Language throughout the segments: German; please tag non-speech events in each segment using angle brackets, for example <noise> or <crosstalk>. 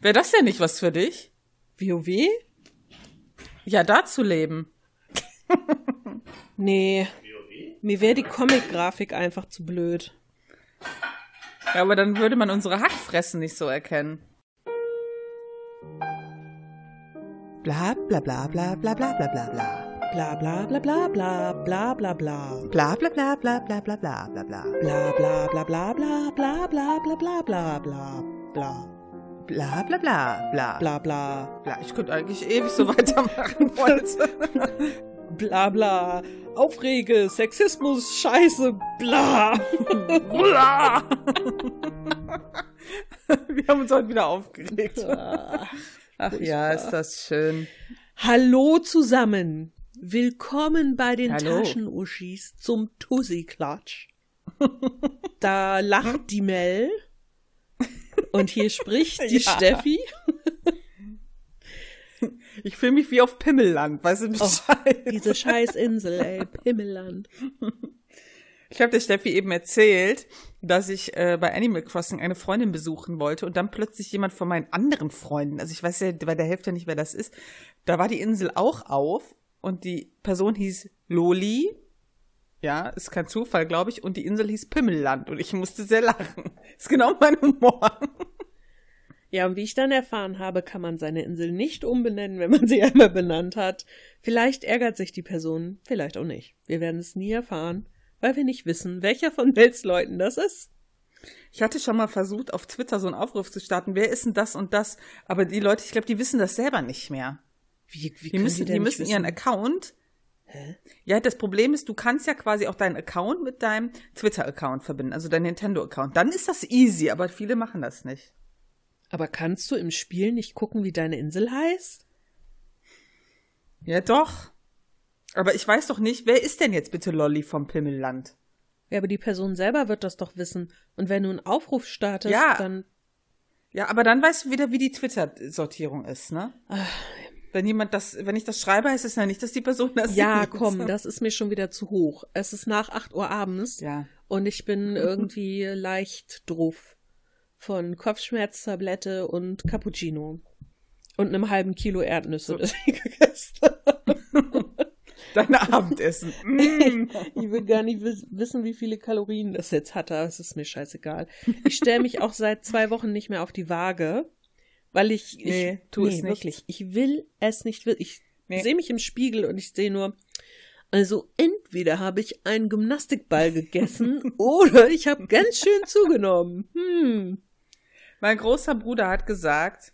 Wäre das denn nicht was für dich? WoW? Ja, da zu leben. Nee. Mir wäre die Comic-Grafik einfach zu blöd. Ja, aber dann würde man unsere Hackfressen nicht so erkennen. Bla bla bla bla bla bla bla bla bla. Bla bla bla bla bla bla bla bla. Bla bla bla bla bla bla bla bla bla. Bla bla bla bla bla bla bla bla bla bla bla bla. Bla bla bla bla. Bla bla. Ja, ich könnte eigentlich ewig so <laughs> weitermachen <laughs> wollte. Bla bla. Aufrege, Sexismus, Scheiße, bla. Bla. <laughs> Wir haben uns heute wieder aufgeregt. Ach ja, ist das schön. Hallo zusammen. Willkommen bei den Hallo. Taschenuschis zum Tussi-Klatsch. Da lacht die Mel. Und hier spricht die <laughs> Ja. Steffi. Ich fühle mich wie auf Pimmelland, weißt du Bescheid? Diese Scheißinsel, ey, Pimmelland. Ich habe der Steffi eben erzählt, dass ich äh, bei Animal Crossing eine Freundin besuchen wollte und dann plötzlich jemand von meinen anderen Freunden, also ich weiß ja bei der Hälfte nicht, wer das ist, da war die Insel auch auf und die Person hieß Loli. Ja, ist kein Zufall, glaube ich, und die Insel hieß Pimmelland und ich musste sehr lachen. <laughs> Ist genau mein Humor. <laughs> Ja, und wie ich dann erfahren habe, kann man seine Insel nicht umbenennen, wenn man sie <laughs> einmal benannt hat. Vielleicht ärgert sich die Person, vielleicht auch nicht. Wir werden es nie erfahren, weil wir nicht wissen, welcher von Mels Leuten das ist. Ich hatte schon mal versucht, auf Twitter so einen Aufruf zu starten, wer ist denn das und das? Aber die Leute, ich glaube, die wissen das selber nicht mehr. Wie, wie Die müssen, die müssen ihren Account. Ja, das Problem ist, du kannst ja quasi auch deinen Account mit deinem Twitter-Account verbinden, also dein Nintendo-Account. Dann ist das easy, aber viele machen das nicht. Aber kannst du im Spiel nicht gucken, wie deine Insel heißt? Ja, doch. Aber ich weiß doch nicht, wer ist denn jetzt bitte Lolly vom Pimmelland? Ja, aber die Person selber wird das doch wissen. Und wenn du einen Aufruf startest, Ja. dann. Ja, aber dann weißt du wieder, wie die Twitter-Sortierung ist, ne? Wenn jemand das, wenn ich das schreibe, heißt es ja nicht, dass die Person das Ja, sieht. komm, das ist mir schon wieder zu hoch. Es ist nach 8 Uhr abends Ja. und ich bin <laughs> irgendwie leicht drauf. Von Kopfschmerztablette und Cappuccino. Und einem halben Kilo Erdnüsse, das ich gegessen habe. <laughs> Dein Abendessen. Mm. <laughs> Ich will gar nicht wiss- wissen, wie viele Kalorien das jetzt hatte, es ist mir scheißegal. Ich stelle mich auch seit zwei Wochen nicht mehr auf die Waage, weil ich. ich Nee, tu es nicht. wirklich. Ich will es nicht. Ich Nee. sehe mich im Spiegel und ich sehe nur. Also entweder habe ich einen Gymnastikball gegessen <laughs> oder ich habe ganz schön zugenommen. Hm. Mein großer Bruder hat gesagt,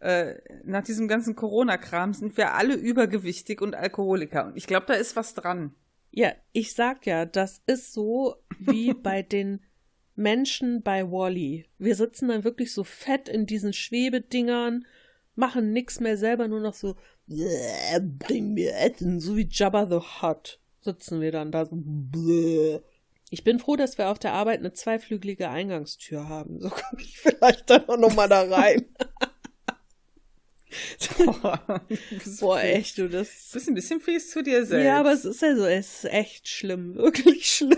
äh, nach diesem ganzen Corona-Kram sind wir alle übergewichtig und Alkoholiker. Und ich glaube, da ist was dran. Ja, ich sag ja, das ist so wie <laughs> bei den Menschen bei Wally. Wir sitzen dann wirklich so fett in diesen Schwebedingern, machen nix mehr selber, nur noch so, "Bäh, bring mir Essen, so wie Jabba the Hutt. Sitzen wir dann da so, "Bäh." Ich bin froh, dass wir auf der Arbeit eine zweiflügelige Eingangstür haben. So komme ich <laughs> vielleicht dann auch noch mal da rein. <laughs> <laughs> Boah, echt, du, das Du bist ein bisschen fies zu dir selbst. ja, aber es ist ja so, es ist echt schlimm, <laughs> wirklich schlimm.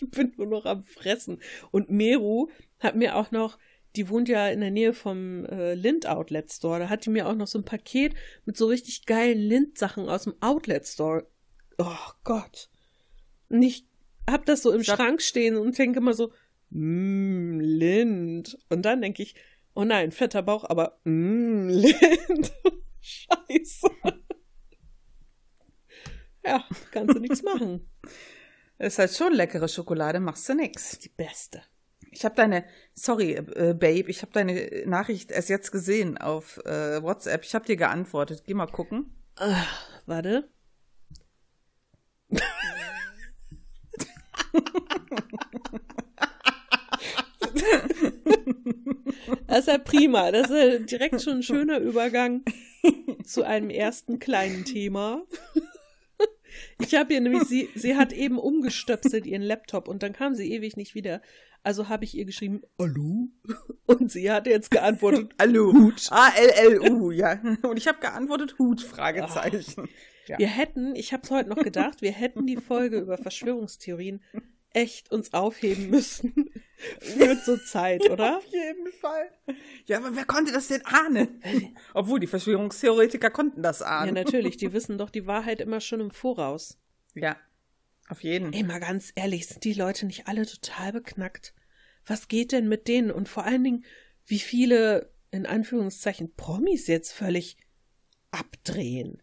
Ich bin nur noch am Fressen. Und Meru hat mir auch noch, die wohnt ja in der Nähe vom äh, Lind Outlet Store, da hat die mir auch noch so ein Paket mit so richtig geilen Lind-Sachen aus dem Outlet Store. Oh Gott. Und ich hab das so im Schrank stehen und denke immer so, mmm, Lind. Und dann denke ich, oh nein, fetter Bauch, aber <laughs> mmm, Lind. Scheiße. Ja, kannst du nichts machen. <laughs> ist halt schon leckere Schokolade, machst du nix. Die beste. Ich habe deine, sorry, äh, Babe, ich habe deine Nachricht erst jetzt gesehen auf äh, WhatsApp. Ich habe dir geantwortet. Geh mal gucken. Ah, warte. <laughs> Das ist ja prima. Das ist ja direkt schon ein schöner Übergang zu einem ersten kleinen Thema. Ich habe ihr nämlich, sie, sie hat eben umgestöpselt ihren Laptop und dann kam sie ewig nicht wieder. Also habe ich ihr geschrieben, Hallo? Und sie hat jetzt geantwortet, Hallo. Hut. A-L-L-U, ja. Und ich habe geantwortet Hut, Fragezeichen. Ja. Wir hätten, ich habe es heute noch gedacht, wir hätten die Folge über Verschwörungstheorien echt uns aufheben müssen <laughs> Führt so Zeit, <laughs> oder? Auf jeden Fall. Ja, aber wer konnte das denn ahnen? <laughs> Obwohl, die Verschwörungstheoretiker konnten das Ja, ahnen. natürlich, die wissen doch die Wahrheit immer schon im Voraus. Ja, auf jeden. Ey, mal ganz ehrlich, sind die Leute nicht alle total beknackt? Was geht denn mit denen? Und vor allen Dingen, wie viele, in Anführungszeichen, Promis jetzt völlig abdrehen?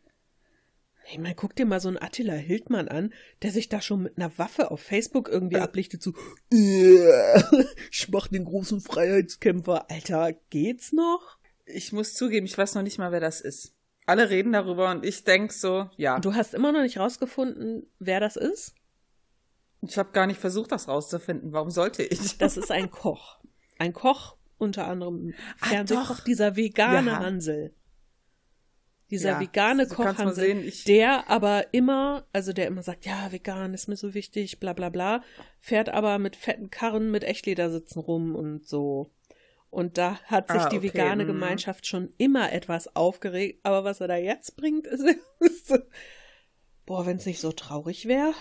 Ich meine, guck dir mal so einen Attila Hildmann an, der sich da schon mit einer Waffe auf Facebook irgendwie Äh. ablichtet, so, "Äh, <laughs> ich mach den großen Freiheitskämpfer. Alter, geht's noch? Ich muss zugeben, ich weiß noch nicht mal, wer das ist. Alle reden darüber und ich denk so, ja. Du hast immer noch nicht rausgefunden, wer das ist? Ich habe gar nicht versucht, das rauszufinden. Warum sollte ich? Das ist ein <laughs> Koch. Ein Koch, unter anderem Ah, Fernsehkoch, doch. dieser vegane Ja. Hansel. Dieser Ja, vegane sehen, ich- der aber immer, also der immer sagt, ja, vegan ist mir so wichtig, bla bla bla, fährt aber mit fetten Karren mit Echtledersitzen rum und so. Und da hat sich Ah, die okay, vegane mhm. Gemeinschaft schon immer etwas aufgeregt, aber was er da jetzt bringt, <laughs> ist, ist boah, wenn es nicht so traurig wäre.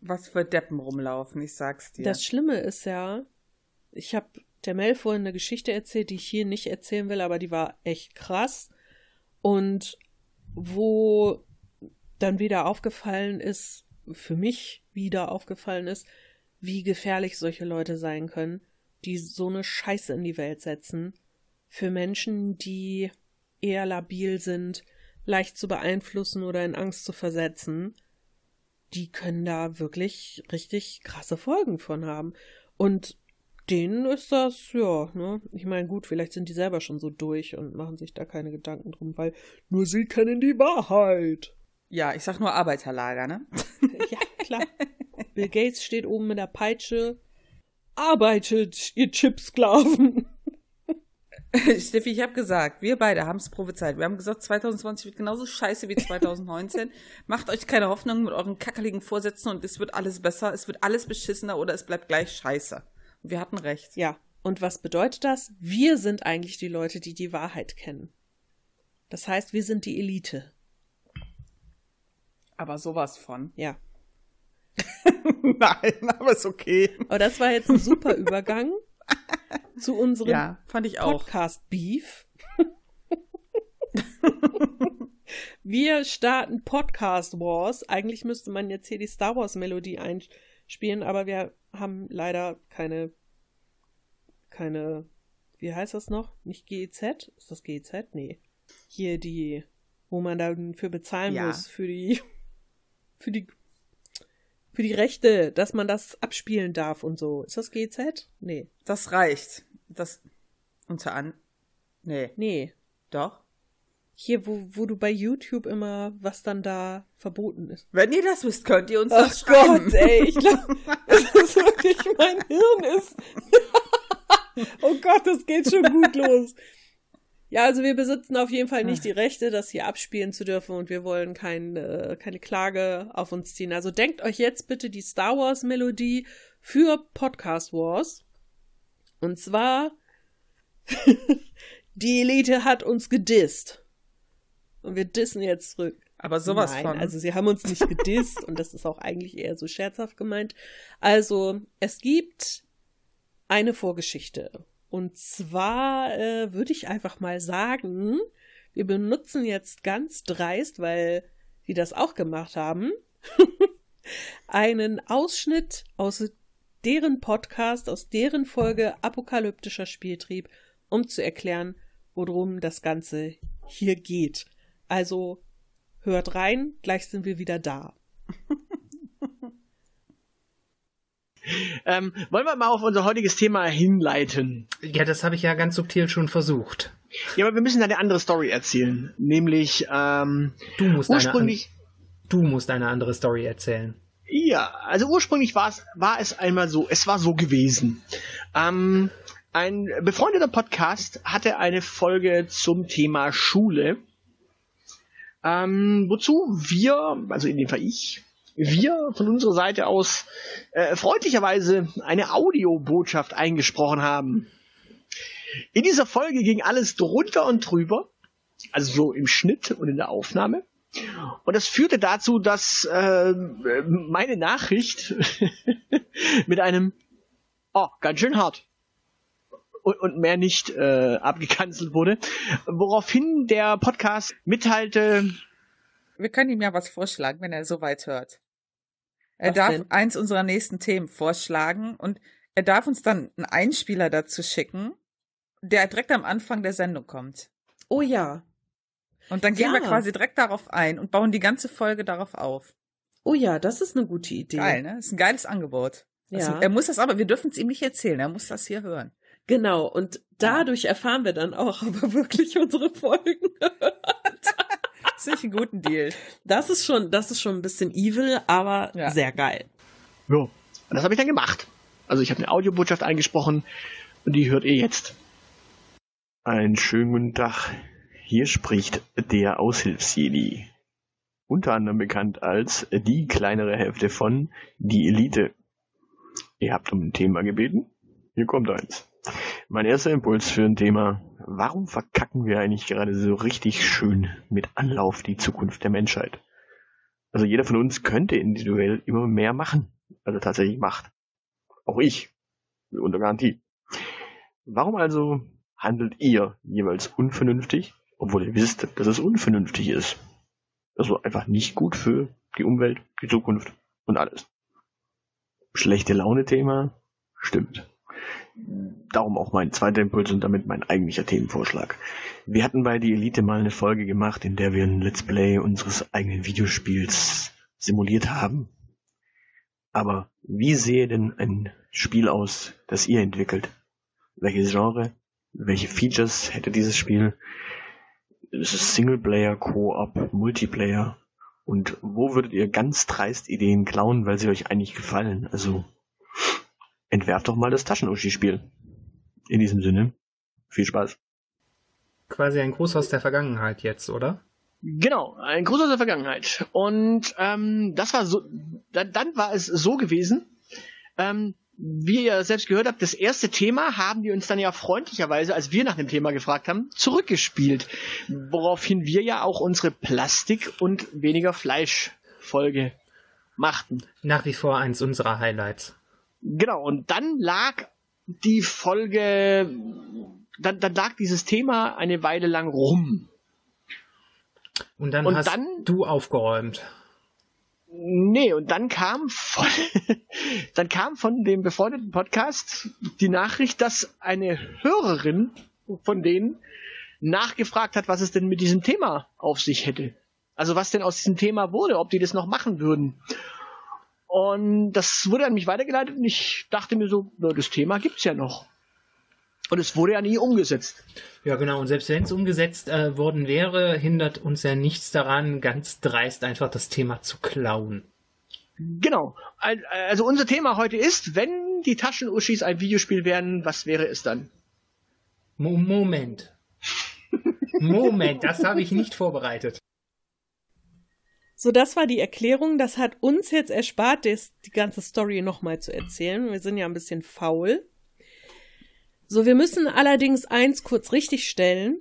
Was für Deppen rumlaufen, ich sag's dir. Das Schlimme ist ja, ich habe der Mel vorhin eine Geschichte erzählt, die ich hier nicht erzählen will, aber die war echt krass. Und wo dann wieder aufgefallen ist, für mich wieder aufgefallen ist, wie gefährlich solche Leute sein können, die so eine Scheiße in die Welt setzen. Für Menschen, die eher labil sind, leicht zu beeinflussen oder in Angst zu versetzen die können da wirklich richtig krasse Folgen von haben. Und denen ist das, ja, ne? Ich meine, gut, vielleicht sind die selber schon so durch und machen sich da keine Gedanken drum, weil nur sie kennen die Wahrheit. ja, ich sag nur Arbeiterlager, ne? <laughs> Ja, klar. Bill Gates steht oben mit der Peitsche. Arbeitet, ihr Chipsklaven. <laughs> Steffi, ich habe gesagt, wir beide haben es prophezeit. Wir haben gesagt, 2020 wird genauso scheiße wie 2019. <laughs> Macht euch keine Hoffnung mit euren kackeligen Vorsätzen und es wird alles besser, es wird alles beschissener oder es bleibt gleich scheiße. Wir hatten recht. Ja, und was bedeutet das? Wir sind eigentlich die Leute, die die Wahrheit kennen. Das heißt, wir sind die Elite. Aber sowas von. Ja. <laughs> Nein, aber ist okay. Aber das war jetzt ein super Übergang <laughs> zu unserem Ja, fand ich auch. Podcast Beef. <laughs> Wir starten Podcast Wars. Eigentlich müsste man jetzt hier die Star Wars Melodie einspielen, aber wir haben leider keine, keine, wie heißt das noch? Nicht GEZ? Ist das GEZ? Nee. Hier die, wo man dafür bezahlen Ja. muss, für die, <laughs> für die, für die Rechte, dass man das abspielen darf und so. Ist das GEZ? Nee. Das reicht. Das unter an. Nee, Nee. doch. Hier, wo, wo du bei YouTube immer, was dann da verboten ist. Wenn ihr das wisst, könnt ihr uns Ach das schreiben. Gott, ey, ich glaube, das <laughs> ist wirklich mein Hirn ist. <laughs> oh Gott, das geht schon gut los. Ja, also wir besitzen auf jeden Fall nicht die Rechte, das hier abspielen zu dürfen und wir wollen kein, äh, keine Klage auf uns ziehen. Also denkt euch jetzt bitte die Star Wars Melodie für Podcast Wars. Und zwar, <laughs> die Elite hat uns gedisst. Und wir dissen jetzt zurück. Aber sowas Nein, von. also sie haben uns nicht gedisst und das ist auch eigentlich eher so scherzhaft gemeint. Also, es gibt eine Vorgeschichte. Und zwar äh, würde ich einfach mal sagen, wir benutzen jetzt ganz dreist, weil die das auch gemacht haben, <laughs> einen Ausschnitt aus deren Podcast, aus deren Folge Apokalyptischer Spieltrieb, um zu erklären, worum das Ganze hier geht. Also hört rein, gleich sind wir wieder da. Ähm, wollen wir mal auf unser heutiges Thema hinleiten? Ja, das habe ich ja ganz subtil schon versucht. Ja, aber wir müssen eine andere Story erzählen. Nämlich, ähm, Du musst, ursprünglich, eine, du musst eine andere Story erzählen. ja, also ursprünglich war es, war es einmal so, es war so gewesen. Ähm, ein befreundeter Podcast hatte eine Folge zum Thema Schule, ähm, wozu wir, also in dem Fall ich, wir von unserer Seite aus äh, freundlicherweise eine Audiobotschaft eingesprochen haben. In dieser Folge ging alles drunter und drüber, also so im Schnitt und in der Aufnahme. Und das führte dazu, dass äh, meine Nachricht <laughs> mit einem oh, ganz schön hart. Und, und mehr nicht äh, abgekanzelt wurde. Woraufhin der Podcast mitteilte, Wir können ihm ja was vorschlagen, wenn er so weit hört. Er Was darf denn? eins unserer nächsten Themen vorschlagen und er darf uns dann einen Einspieler dazu schicken, der direkt am Anfang der Sendung kommt. Oh ja. Und dann gehen Ja. wir quasi direkt darauf ein und bauen die ganze Folge darauf auf. Oh ja, das ist eine gute Idee. Geil, ne? ist ein geiles Angebot. Also, Ja. er muss das aber, wir dürfen es ihm nicht erzählen, er muss das hier hören. Genau, und dadurch erfahren wir dann auch, <laughs> ob er wirklich unsere Folgen Das finde ich einen guten Deal. Das ist schon, das ist schon ein bisschen evil, aber Ja. sehr geil. ja, und das habe ich dann gemacht. Also ich habe eine Audiobotschaft eingesprochen und die hört ihr jetzt. Einen schönen guten Tag. Hier spricht der Aushilfsjedi. Unter anderem bekannt als die kleinere Hälfte von Die Elite. Ihr habt um ein Thema gebeten? Hier kommt eins. Mein erster Impuls für ein Thema. Warum verkacken wir eigentlich gerade so richtig schön mit Anlauf die Zukunft der Menschheit? Also jeder von uns könnte individuell immer mehr machen, als er tatsächlich macht. Auch ich. Unter Garantie. Warum also handelt ihr jeweils unvernünftig, obwohl ihr wisst, dass es unvernünftig ist? Also einfach nicht gut für die Umwelt, die Zukunft und alles. Schlechte Laune-Thema? Stimmt. Darum auch mein zweiter Impuls und damit mein eigentlicher Themenvorschlag. Wir hatten bei Die Elite mal eine Folge gemacht, in der wir ein Let's Play unseres eigenen Videospiels simuliert haben. Aber wie sehe denn ein Spiel aus, das ihr entwickelt? Welches Genre? Welche Features hätte dieses Spiel? Ist es Singleplayer, Co-op, Multiplayer? Und wo würdet ihr ganz dreist Ideen klauen, weil sie euch eigentlich gefallen? Also entwerft doch mal das Taschenuschi-Spiel. In diesem Sinne, viel Spaß. Quasi ein Gruß aus der Vergangenheit jetzt, oder? Genau, ein Gruß aus der Vergangenheit. Und ähm, das war so, dann, dann war es so gewesen, ähm, wie ihr selbst gehört habt, das erste Thema haben die uns dann ja freundlicherweise, als wir nach dem Thema gefragt haben, zurückgespielt. Woraufhin wir ja auch unsere Plastik- und weniger Fleisch-Folge machten. Nach wie vor eins unserer Highlights. Genau, und dann lag die Folge, dann, dann lag dieses Thema eine Weile lang rum. Und dann Und hast dann- du aufgeräumt. Nee, und dann kam von, <laughs> dann kam von dem befreundeten Podcast die Nachricht, dass eine Hörerin von denen nachgefragt hat, was es denn mit diesem Thema auf sich hätte. Also was denn aus diesem Thema wurde, ob die das noch machen würden. Und das wurde an mich weitergeleitet und ich dachte mir so, das Thema gibt's ja noch. Und es wurde ja nie umgesetzt. Ja, genau. Und selbst wenn es umgesetzt äh, worden wäre, hindert uns ja nichts daran, ganz dreist einfach das Thema zu klauen. Genau. Al- Also unser Thema heute ist, wenn die Taschenuschis ein Videospiel wären, was wäre es dann? Mo Moment. Moment, das habe ich nicht vorbereitet. So, das war die Erklärung. Das hat uns jetzt erspart, das, die ganze Story nochmal zu erzählen. Wir sind ja ein bisschen faul. So, wir müssen allerdings eins kurz richtigstellen.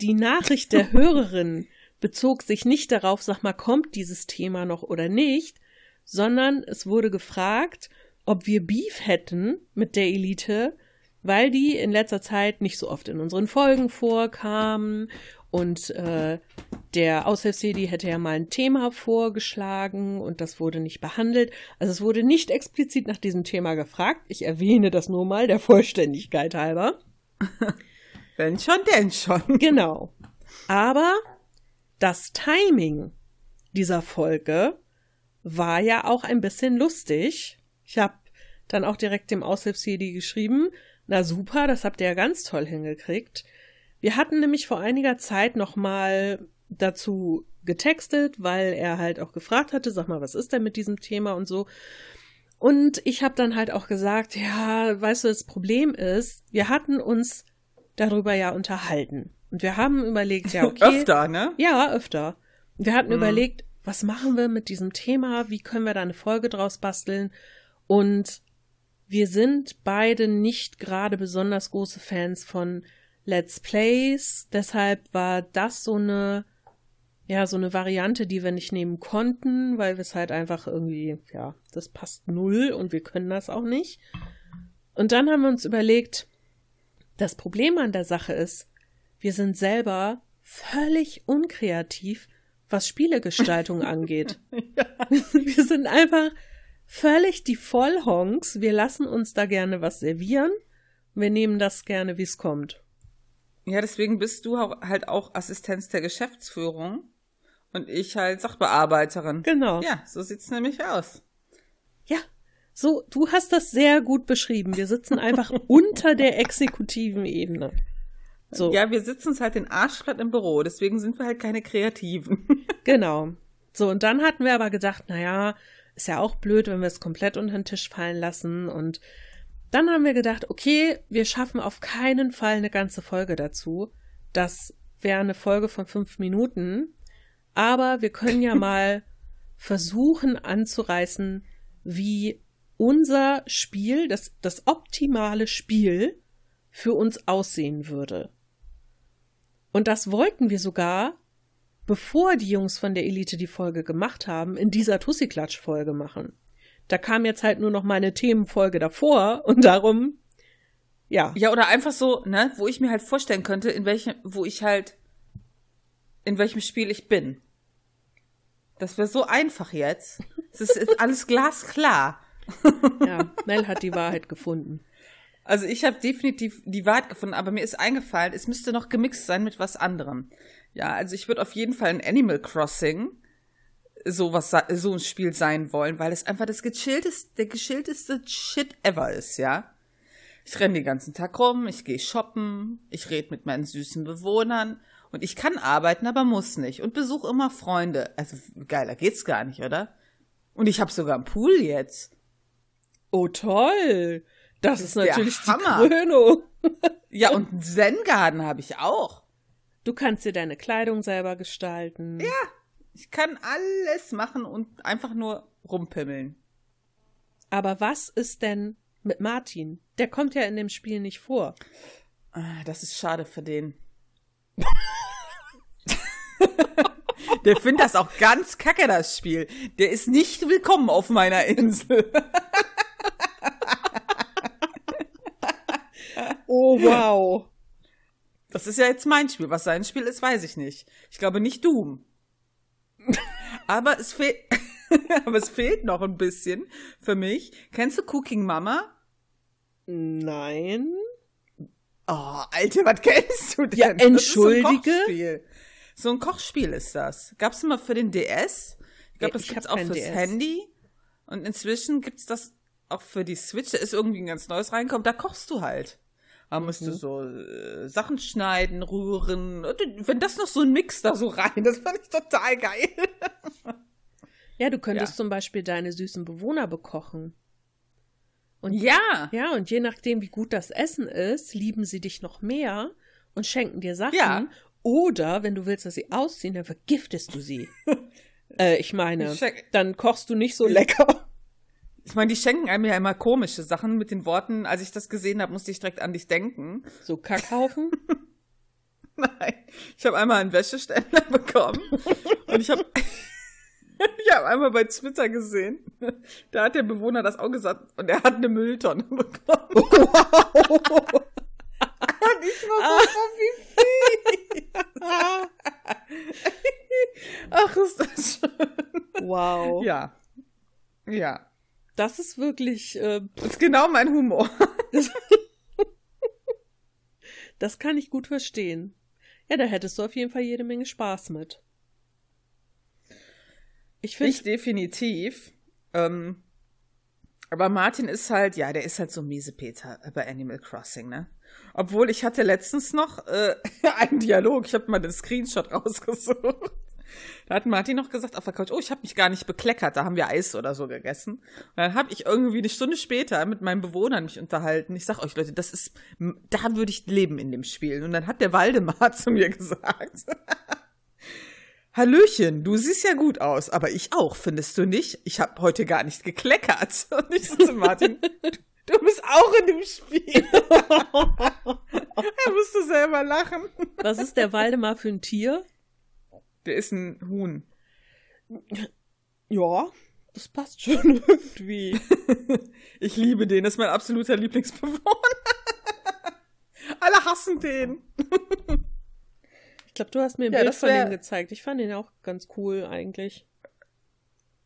Die Nachricht der <laughs> Hörerin bezog sich nicht darauf, sag mal, kommt dieses Thema noch oder nicht, sondern es wurde gefragt, ob wir Beef hätten mit der Elite, weil die in letzter Zeit nicht so oft in unseren Folgen vorkamen und äh, der Aushilfsjedi hätte ja mal ein Thema vorgeschlagen und das wurde nicht behandelt. Also es wurde nicht explizit nach diesem Thema gefragt. Ich erwähne das nur mal der Vollständigkeit halber. <laughs> Wenn schon, denn schon. Genau. Aber das Timing dieser Folge war ja auch ein bisschen lustig. Ich habe dann auch direkt dem Aushilfsjedi geschrieben, na super, das habt ihr ja ganz toll hingekriegt. Wir hatten nämlich vor einiger Zeit noch mal dazu getextet, weil er halt auch gefragt hatte, sag mal, was ist denn mit diesem Thema und so. Und ich habe dann halt auch gesagt, ja, weißt du, das Problem ist, wir hatten uns darüber ja unterhalten. Und wir haben überlegt, ja, <laughs> okay. Öfter, ne? Ja, öfter. Wir hatten Mhm. überlegt, was machen wir mit diesem Thema? Wie können wir da eine Folge draus basteln? Und wir sind beide nicht gerade besonders große Fans von Let's Plays. Deshalb war das so eine, ja, so eine Variante, die wir nicht nehmen konnten, weil wir es halt einfach irgendwie, ja, das passt null und wir können das auch nicht. Und dann haben wir uns überlegt, das Problem an der Sache ist, wir sind selber völlig unkreativ, was Spielegestaltung <laughs> angeht. <laughs> Wir sind einfach völlig die Vollhonks. Wir lassen uns da gerne was servieren. Wir nehmen das gerne, wie es kommt. Ja, deswegen bist du halt auch Assistenz der Geschäftsführung und ich halt Sachbearbeiterin. Genau. Ja, so sieht's nämlich aus. Ja, so, du hast das sehr gut beschrieben. Wir sitzen einfach <laughs> unter der exekutiven Ebene. So, Ja, wir sitzen uns halt den Arsch platt im Büro, deswegen sind wir halt keine Kreativen. <laughs> genau. So, und dann hatten wir aber gedacht, naja, ist ja auch blöd, wenn wir es komplett unter den Tisch fallen lassen. Und dann haben wir gedacht, okay, wir schaffen auf keinen Fall eine ganze Folge dazu. Das wäre eine Folge von fünf Minuten. Aber wir können ja <laughs> mal versuchen anzureißen, wie unser Spiel, das, das optimale Spiel für uns aussehen würde. Und das wollten wir sogar, bevor die Jungs von der Elite die Folge gemacht haben, in dieser Tussi-Klatsch-Folge machen. Da kam jetzt halt nur noch meine Themenfolge davor und darum, ja, Ja, oder einfach so, ne, wo ich mir halt vorstellen könnte, in welchem, wo ich halt, in welchem Spiel ich bin. Das wäre so einfach jetzt. Es ist, ist alles glasklar. <laughs> ja, Mel hat die Wahrheit gefunden. Also ich habe definitiv die Wahrheit gefunden, aber mir ist eingefallen, es müsste noch gemixt sein mit was anderem. Ja, also ich würde auf jeden Fall ein Animal Crossing so was sa- so ein Spiel sein wollen, weil es einfach das gechillteste, der gechillteste Shit ever ist, ja. Ich renne den ganzen Tag rum, ich gehe shoppen, ich rede mit meinen süßen Bewohnern und ich kann arbeiten, aber muss nicht und besuche immer Freunde. Also geiler geht's gar nicht, oder? Und ich habe sogar einen Pool jetzt. Oh, toll! Das, Das ist ist natürlich die Hammer. Krönung. <laughs> Ja, und einen Zen-Garden habe ich auch. Du kannst dir deine Kleidung selber gestalten. Ja. Ich kann alles machen und einfach nur rumpimmeln. Aber was ist denn mit Martin? Der kommt ja in dem Spiel nicht vor. Ah, Das ist schade für den. <laughs> Der findet das auch ganz kacke, das Spiel. Der ist nicht willkommen auf meiner Insel. <laughs> Oh, wow. Das ist ja jetzt mein Spiel. Was sein Spiel ist, weiß ich nicht. Ich glaube nicht Doom. Aber es fehlt, <laughs> aber es fehlt noch ein bisschen für mich. Kennst du Cooking Mama? Nein. Oh, Alter, was kennst du denn? Ja, entschuldige? So ein Kochspiel, so ein Kochspiel ist das. Gab's immer für den DS? Ich glaube, das ich gibt's auch fürs DS. Handy. Und inzwischen gibt's das auch für die Switch. Da ist irgendwie ein ganz neues reinkommen. Da kochst du halt. Da musst Mhm. du so äh, Sachen schneiden, rühren. Wenn das noch so ein Mix da so rein, das fand ich total geil. Ja, du könntest Ja. zum Beispiel deine süßen Bewohner bekochen. Und Ja. ja, und je nachdem, wie gut das Essen ist, lieben sie dich noch mehr und schenken dir Sachen. Ja. Oder, wenn du willst, dass sie ausziehen, dann vergiftest du sie. <laughs> äh, ich meine, dann kochst du nicht so lecker. Ich meine, die schenken einem ja immer komische Sachen mit den Worten, als ich das gesehen habe, musste ich direkt an dich denken. So Kackhaufen. <laughs> Nein, ich habe einmal einen Wäscheständer <laughs> bekommen und ich habe <laughs> ich habe einmal bei Twitter gesehen, da hat der Bewohner das auch gesagt und er hat eine Mülltonne bekommen. und ich war so, oh, wie viel. Ach, ist das schön. Wow. Ja. Ja. Das ist wirklich, äh, Das ist genau mein Humor. <laughs> das kann ich gut verstehen. Ja, da hättest du auf jeden Fall jede Menge Spaß mit. Ich finde, Ich definitiv. Ähm, aber Martin ist halt, ja, der ist halt so miese Peter bei Animal Crossing, ne? Obwohl ich hatte letztens noch äh, <laughs> einen Dialog, ich habe mal den Screenshot rausgesucht. Da hat Martin noch gesagt auf der Couch, oh, ich habe mich gar nicht bekleckert, da haben wir Eis oder so gegessen. Und dann habe ich irgendwie eine Stunde später mit meinen Bewohnern mich unterhalten. Ich sag euch Leute, das ist, da würde ich leben in dem Spiel. Und dann hat der Waldemar <laughs> zu mir gesagt, <laughs> Hallöchen, du siehst ja gut aus, aber ich auch, findest du nicht? Ich habe heute gar nicht gekleckert. <laughs> Und ich so zu Martin, du, du bist auch in dem Spiel. er musste selber lachen. was ist der Waldemar für ein Tier? Der ist ein Huhn. Ja, Das passt schon <laughs> irgendwie. <laughs> Ich liebe den, das ist mein absoluter Lieblingsbewohner. <laughs> Alle hassen den. Ich glaube, du hast mir ein Ja, Bild von wär- dem gezeigt. Ich fand den auch ganz cool eigentlich.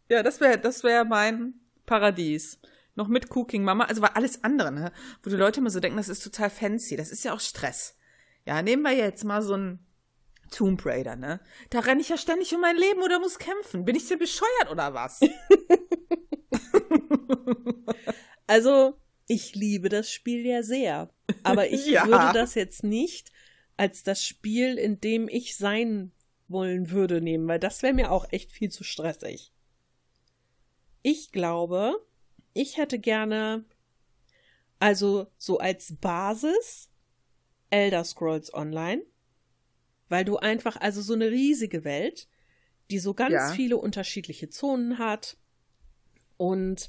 Ja, das wäre das wär mein Paradies. Noch mit Cooking Mama, also war alles andere, ne? Wo die Leute immer so denken, das ist total fancy, das ist ja auch Stress. Ja, nehmen wir jetzt mal so einen Tomb Raider, ne? Da renne ich ja ständig um mein Leben oder muss kämpfen. Bin ich denn bescheuert oder was? <laughs> Also, ich liebe das Spiel ja sehr. Aber ich <laughs> Ja. würde das jetzt nicht als das Spiel, in dem ich sein wollen würde, nehmen, weil das wäre mir auch echt viel zu stressig. Ich glaube, ich hätte gerne, also so als Basis Elder Scrolls Online, weil du einfach, also so eine riesige Welt, die so ganz Ja. viele unterschiedliche Zonen hat und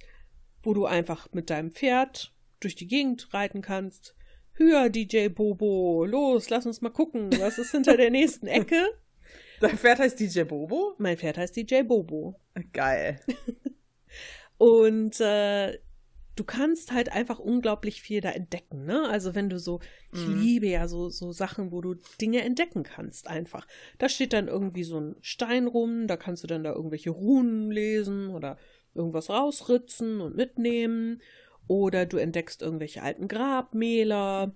wo du einfach mit deinem Pferd durch die Gegend reiten kannst. Höher, DJ Bobo, los, lass uns mal gucken, was ist hinter der nächsten Ecke? <laughs> Dein Pferd heißt DJ Bobo? Mein Pferd heißt DJ Bobo. Geil. <laughs> Und äh, du kannst halt einfach unglaublich viel da entdecken, ne? Also wenn du so, ich Mhm. liebe ja so, so Sachen, wo du Dinge entdecken kannst einfach. Da steht dann irgendwie so ein Stein rum, da kannst du dann da irgendwelche Runen lesen oder irgendwas rausritzen und mitnehmen. Oder du entdeckst irgendwelche alten Grabmäler.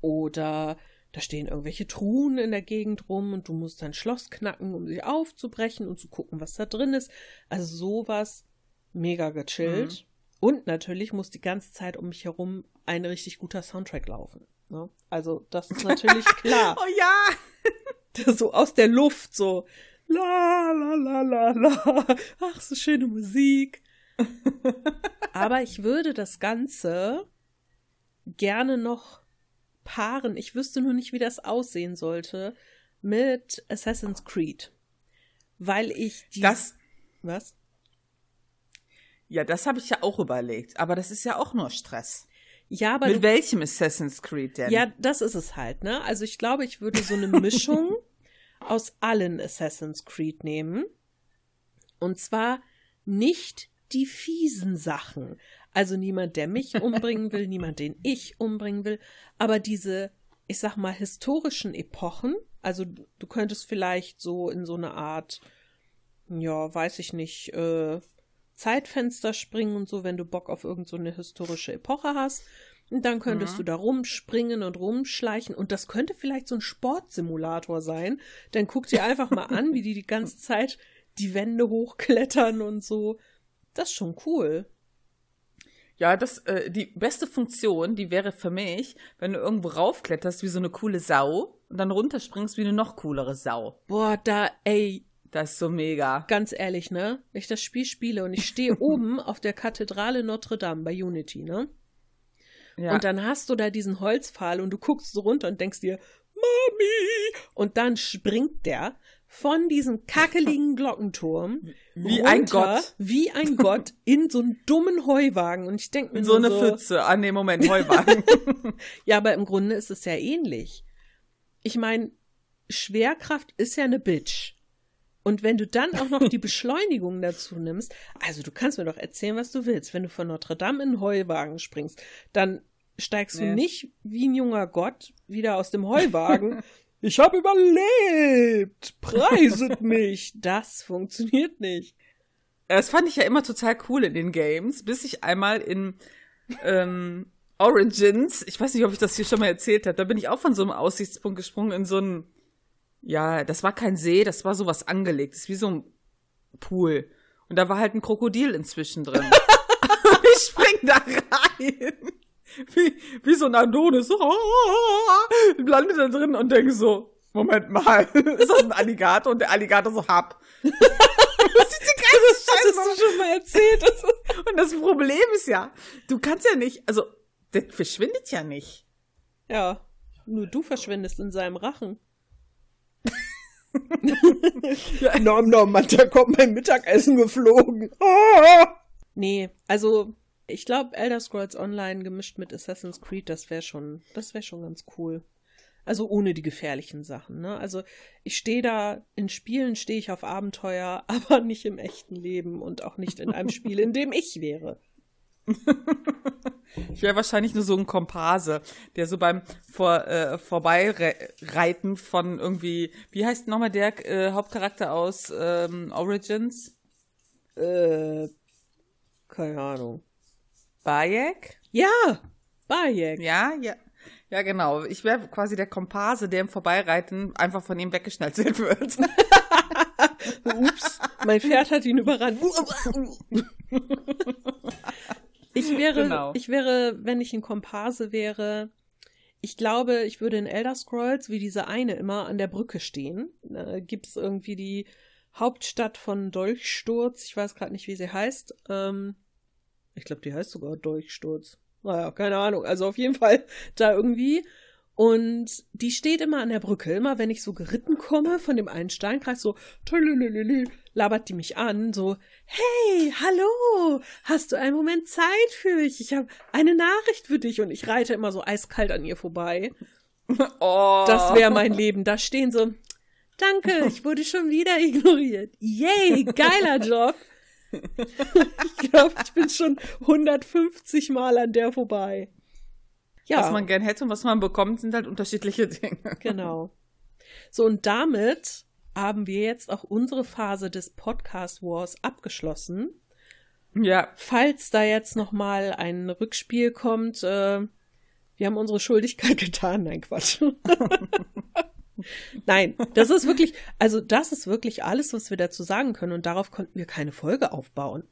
Oder da stehen irgendwelche Truhen in der Gegend rum und du musst dein Schloss knacken, um sie aufzubrechen und zu gucken, was da drin ist. Also sowas mega gechillt. Und natürlich muss die ganze Zeit um mich herum ein richtig guter Soundtrack laufen. Ne? Also das ist natürlich <laughs> klar. Oh ja! so aus der Luft so la la la la la. Ach, so schöne Musik. Aber ich würde das Ganze gerne noch paaren. Ich wüsste nur nicht, wie das aussehen sollte mit Assassin's Creed. Weil ich die. Das, Was? Ja, das habe ich ja auch überlegt. Aber das ist ja auch nur Stress. Ja, aber Mit welchem Assassin's Creed denn? ja, das ist es halt, ne? Also ich glaube, ich würde so eine Mischung <laughs> aus allen Assassin's Creed nehmen. Und zwar nicht die fiesen Sachen. Also niemand, der mich <laughs> umbringen will, niemand, den ich umbringen will, aber diese, ich sag mal, historischen Epochen. Also du könntest vielleicht so in so eine Art, ja, weiß ich nicht, äh, Zeitfenster springen und so, wenn du Bock auf irgendeine so eine historische Epoche hast. Und dann könntest Mhm. du da rumspringen und rumschleichen. Und das könnte vielleicht so ein Sportsimulator sein. Dann guck dir einfach mal an, wie die die <laughs> ganze Zeit die Wände hochklettern und so. Das ist schon cool. Ja, das, äh, die beste Funktion, die wäre für mich, wenn du irgendwo raufkletterst wie so eine coole Sau und dann runterspringst wie eine noch coolere Sau. Boah, da, ey, Das ist so mega. ganz ehrlich, ne? Wenn ich das Spiel spiele und ich stehe <laughs> oben auf der Kathedrale Notre Dame bei Unity, ne? Ja. Und dann hast du da diesen Holzpfahl und du guckst so runter und denkst dir, Mami! Und dann springt der von diesem kackeligen <laughs> Glockenturm wie ein runter, Gott. Wie ein Gott in so einen dummen Heuwagen. Und ich denke mir In so nur eine Pfütze. Ah, nee, Moment, <laughs> Heuwagen. Ja, aber im Grunde ist es ja ähnlich. Ich meine, Schwerkraft ist ja eine Bitch. Und wenn du dann auch noch die <laughs> Beschleunigung dazu nimmst, also du kannst mir doch erzählen, was du willst. Wenn du von Notre Dame in den Heuwagen springst, dann steigst Nee. du nicht wie ein junger Gott wieder aus dem Heuwagen. <laughs> ich habe überlebt! Preiset <laughs> mich! Das funktioniert nicht. Das fand ich ja immer total cool in den Games, bis ich einmal in ähm, Origins, ich weiß nicht, ob ich das hier schon mal erzählt habe, da bin ich auch von so einem Aussichtspunkt gesprungen in so einen, ja, das war kein See, das war sowas angelegtes, wie so ein Pool. Und da war halt ein Krokodil inzwischen drin. <laughs> ich spring da rein. Wie, wie so ein Adonis. So, lande da drin und denke so, Moment mal, <laughs> ist das ein Alligator? Und der Alligator so, hab. <laughs> Das sieht die ganze Das Scheiße hast du schon mal erzählt. Das ist- und das Problem ist ja, du kannst ja nicht, also, der verschwindet ja nicht. Ja, nur du verschwindest in seinem Rachen. Nom nom, da kommt mein Mittagessen geflogen. Ah! Nee, also ich glaube Elder Scrolls Online gemischt mit Assassin's Creed, das wäre schon, das wäre schon ganz cool. Also ohne die gefährlichen Sachen. Ne? Also ich stehe da, in Spielen stehe ich auf Abenteuer, <laughs> aber nicht im echten Leben und auch nicht in einem Spiel, in dem ich wäre. <laughs> Ich wäre wahrscheinlich nur so ein Komparse, der so beim Vor, äh, Vorbeireiten von irgendwie, wie heißt nochmal der äh, Hauptcharakter aus ähm, Origins? Äh, keine Ahnung. Bayek? Ja, Bayek. Ja, ja. Ja, genau. Ich wäre quasi der Komparse, der im Vorbeireiten einfach von ihm weggeschnetzelt wird. <laughs> Ups, mein Pferd hat ihn überrannt. <laughs> Ich wäre, Genau. ich wäre, wenn ich ein Komparse wäre, ich glaube, ich würde in Elder Scrolls wie diese eine immer an der Brücke stehen. Da gibt's irgendwie die Hauptstadt von Dolchsturz. Ich weiß gerade nicht, wie sie heißt. Ähm, ich glaube, die heißt sogar Dolchsturz. Naja, keine Ahnung. Also auf jeden Fall da irgendwie. Und die steht immer an der Brücke. Immer wenn ich so geritten komme von dem einen Steinkreis, so labert die mich an, so, hey, hallo, hast du einen Moment Zeit für mich? Ich habe eine Nachricht für dich und ich reite immer so eiskalt an ihr vorbei. <laughs> Oh. Das wäre mein Leben. Da stehen so, danke, ich wurde schon wieder ignoriert. Yay, geiler Job. Ich glaube, ich bin schon 150 Mal an der vorbei. Ja, Was man gern hätte und was man bekommt, sind halt unterschiedliche Dinge. genau. So, und damit haben wir jetzt auch unsere Phase des Podcast Wars abgeschlossen. Ja, Falls da jetzt noch mal ein Rückspiel kommt, äh, wir haben unsere Schuldigkeit <laughs> getan. Nein, Quatsch. <laughs> Nein, das ist wirklich, also das ist wirklich alles, was wir dazu sagen können und darauf konnten wir keine Folge aufbauen.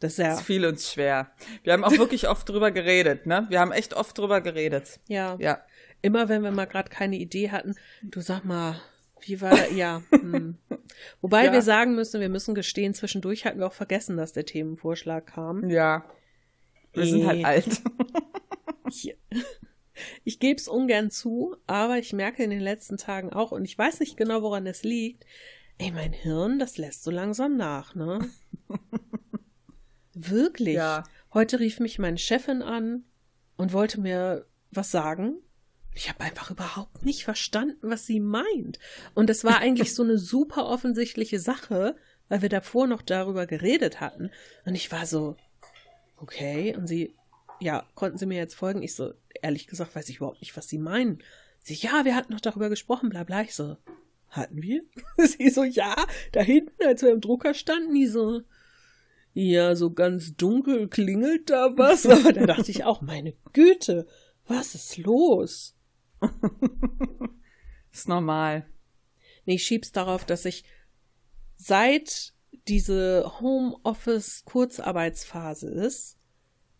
Das ist ja, es fiel uns schwer. Wir haben auch wirklich oft drüber geredet, ne? Wir haben echt oft drüber geredet. ja, Ja. immer wenn wir mal gerade keine Idee hatten, du sag mal, wie war ja. Hm. <laughs> Wobei Ja. wir sagen müssen, wir müssen gestehen, zwischendurch hatten wir auch vergessen, dass der Themenvorschlag kam. Ja. Wir sind Eh. halt alt. <laughs> Ich, ich gebe es ungern zu, aber ich merke in den letzten Tagen auch, und ich weiß nicht genau, woran es liegt, ey, mein Hirn, das lässt so langsam nach, ne? <laughs> Wirklich. Ja. Heute rief mich meine Chefin an und wollte mir was sagen. Ich habe einfach überhaupt nicht verstanden, was sie meint. Und es war eigentlich so eine super offensichtliche Sache, weil wir davor noch darüber geredet hatten. Und ich war so, okay. Und sie, ja, konnten Sie mir jetzt folgen? Ich so, ehrlich gesagt, weiß ich überhaupt nicht, was Sie meinen. Sie, ja, wir hatten noch darüber gesprochen, bla bla. Ich so, hatten wir? <laughs> Sie so, ja, da hinten, als wir im Drucker standen, die so, ja, so ganz dunkel klingelt da was. <laughs> Aber da dachte ich auch, meine Güte, was ist los? <laughs> Ist normal. Nee, ich schieb's darauf, dass ich seit diese Homeoffice-Kurzarbeitsphase ist,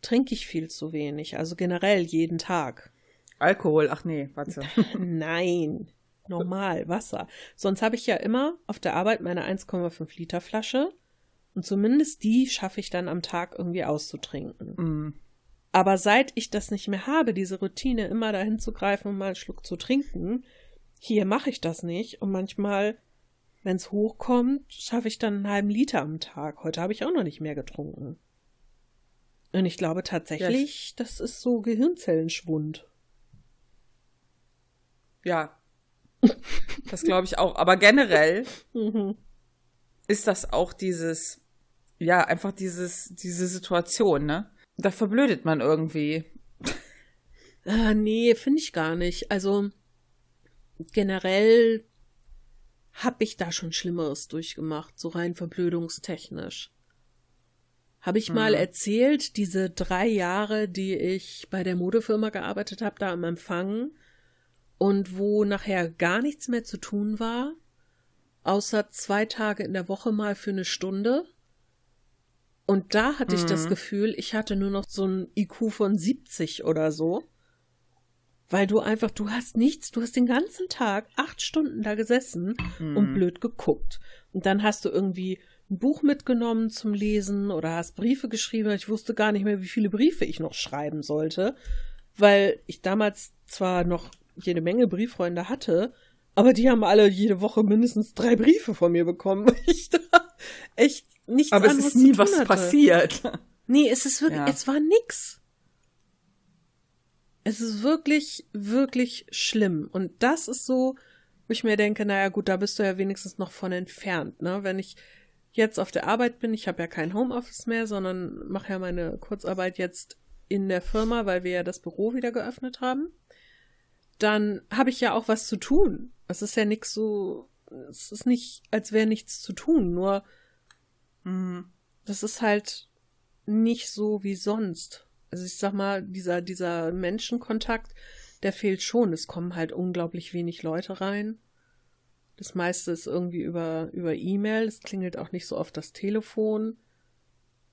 trinke ich viel zu wenig. Also generell jeden Tag. Alkohol, ach nee, warte. <laughs> Nein, normal Wasser. Sonst habe ich ja immer auf der Arbeit meine 1,5 Liter Flasche und zumindest die schaffe ich dann am Tag irgendwie auszutrinken. Mm. Aber seit ich das nicht mehr habe, diese Routine immer dahin zu greifen und mal einen Schluck zu trinken, hier mache ich das nicht und manchmal, wenn es hochkommt, schaffe ich dann einen halben Liter am Tag. Heute habe ich auch noch nicht mehr getrunken. Und ich glaube tatsächlich, das ist so Gehirnzellenschwund. Ja. Das glaube ich auch. Aber generell <laughs> Mhm. ist das auch dieses, ja, einfach dieses, diese Situation, ne? Da verblödet man irgendwie. Ah, nee, finde ich gar nicht. Also generell habe ich da schon Schlimmeres durchgemacht, so rein verblödungstechnisch. Habe ich mal Mhm. erzählt, diese drei Jahre, die ich bei der Modefirma gearbeitet habe, da am Empfang und wo nachher gar nichts mehr zu tun war, außer zwei Tage in der Woche mal für eine Stunde. Und da hatte ich das Mhm. Gefühl, ich hatte nur noch so ein IQ von 70 oder so. Weil du einfach, du hast nichts, du hast den ganzen Tag acht Stunden da gesessen und Mhm. blöd geguckt. Und dann hast du irgendwie ein Buch mitgenommen zum Lesen oder hast Briefe geschrieben. Ich wusste gar nicht mehr, wie viele Briefe ich noch schreiben sollte, weil ich damals zwar noch jede Menge Brieffreunde hatte, aber die haben alle jede Woche mindestens drei Briefe von mir bekommen, <laughs> weil ich da echt nichts Aber es ist nie was hatte. passiert. <laughs> Nee, es ist wirklich, Ja. es war nix. es ist wirklich, wirklich schlimm. Und das ist so, wo ich mir denke, naja gut, da bist du ja wenigstens noch von entfernt, ne? Wenn ich jetzt auf der Arbeit bin, ich habe ja kein Homeoffice mehr, sondern mache ja meine Kurzarbeit jetzt in der Firma, weil wir ja das Büro wieder geöffnet haben, dann habe ich ja auch was zu tun. Es ist ja nichts so, es ist nicht, als wäre nichts zu tun, nur Mhm. das ist halt nicht so wie sonst. Also ich sag mal, dieser, dieser Menschenkontakt, der fehlt schon. Es kommen halt unglaublich wenig Leute rein. Das meiste ist irgendwie über, über E-Mail. Es klingelt auch nicht so oft das Telefon.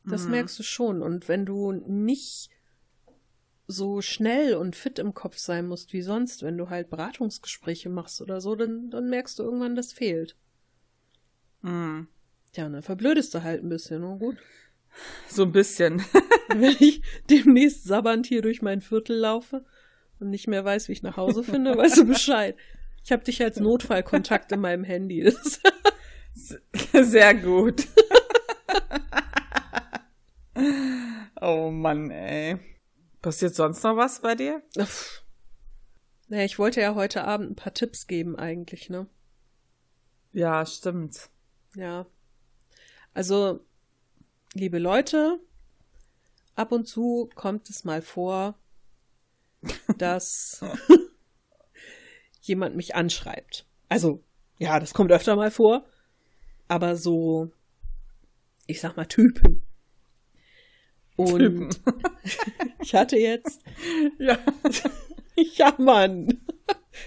Das Mhm. merkst du schon. Und wenn du nicht so schnell und fit im Kopf sein musst wie sonst, wenn du halt Beratungsgespräche machst oder so, dann, dann merkst du irgendwann, das fehlt. Mhm. Ja, und dann verblödest du halt ein bisschen. Und gut. So ein bisschen. <laughs> Wenn ich demnächst sabbernd hier durch mein Viertel laufe und nicht mehr weiß, wie ich nach Hause finde, weißt du Bescheid. Ich habe dich als Notfallkontakt in meinem Handy. <laughs> Sehr gut. oh Mann, ey. Passiert sonst noch was bei dir? Uff. naja, ich wollte ja heute Abend ein paar Tipps geben eigentlich, ne? Ja, stimmt. Ja. Also, liebe Leute, ab und zu kommt es mal vor, <laughs> dass jemand mich anschreibt. Also, ja, das kommt öfter mal vor, aber so, ich sag mal Typen. Und Typen. <laughs> ich hatte jetzt, Ja. <laughs> ja Mann,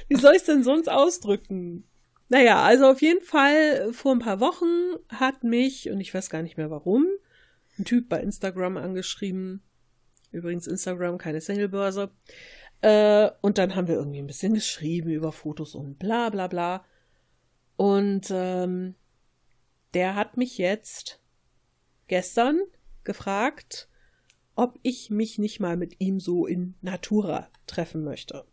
wie soll ich es denn sonst ausdrücken? Naja, also auf jeden Fall vor ein paar Wochen hat mich, und ich weiß gar nicht mehr warum, ein Typ bei Instagram angeschrieben. Übrigens Instagram, keine Singlebörse. Äh, und dann haben wir irgendwie ein bisschen geschrieben über Fotos und bla bla bla. Und ähm, der hat mich jetzt gestern gefragt, ob ich mich nicht mal mit ihm so in Natura treffen möchte.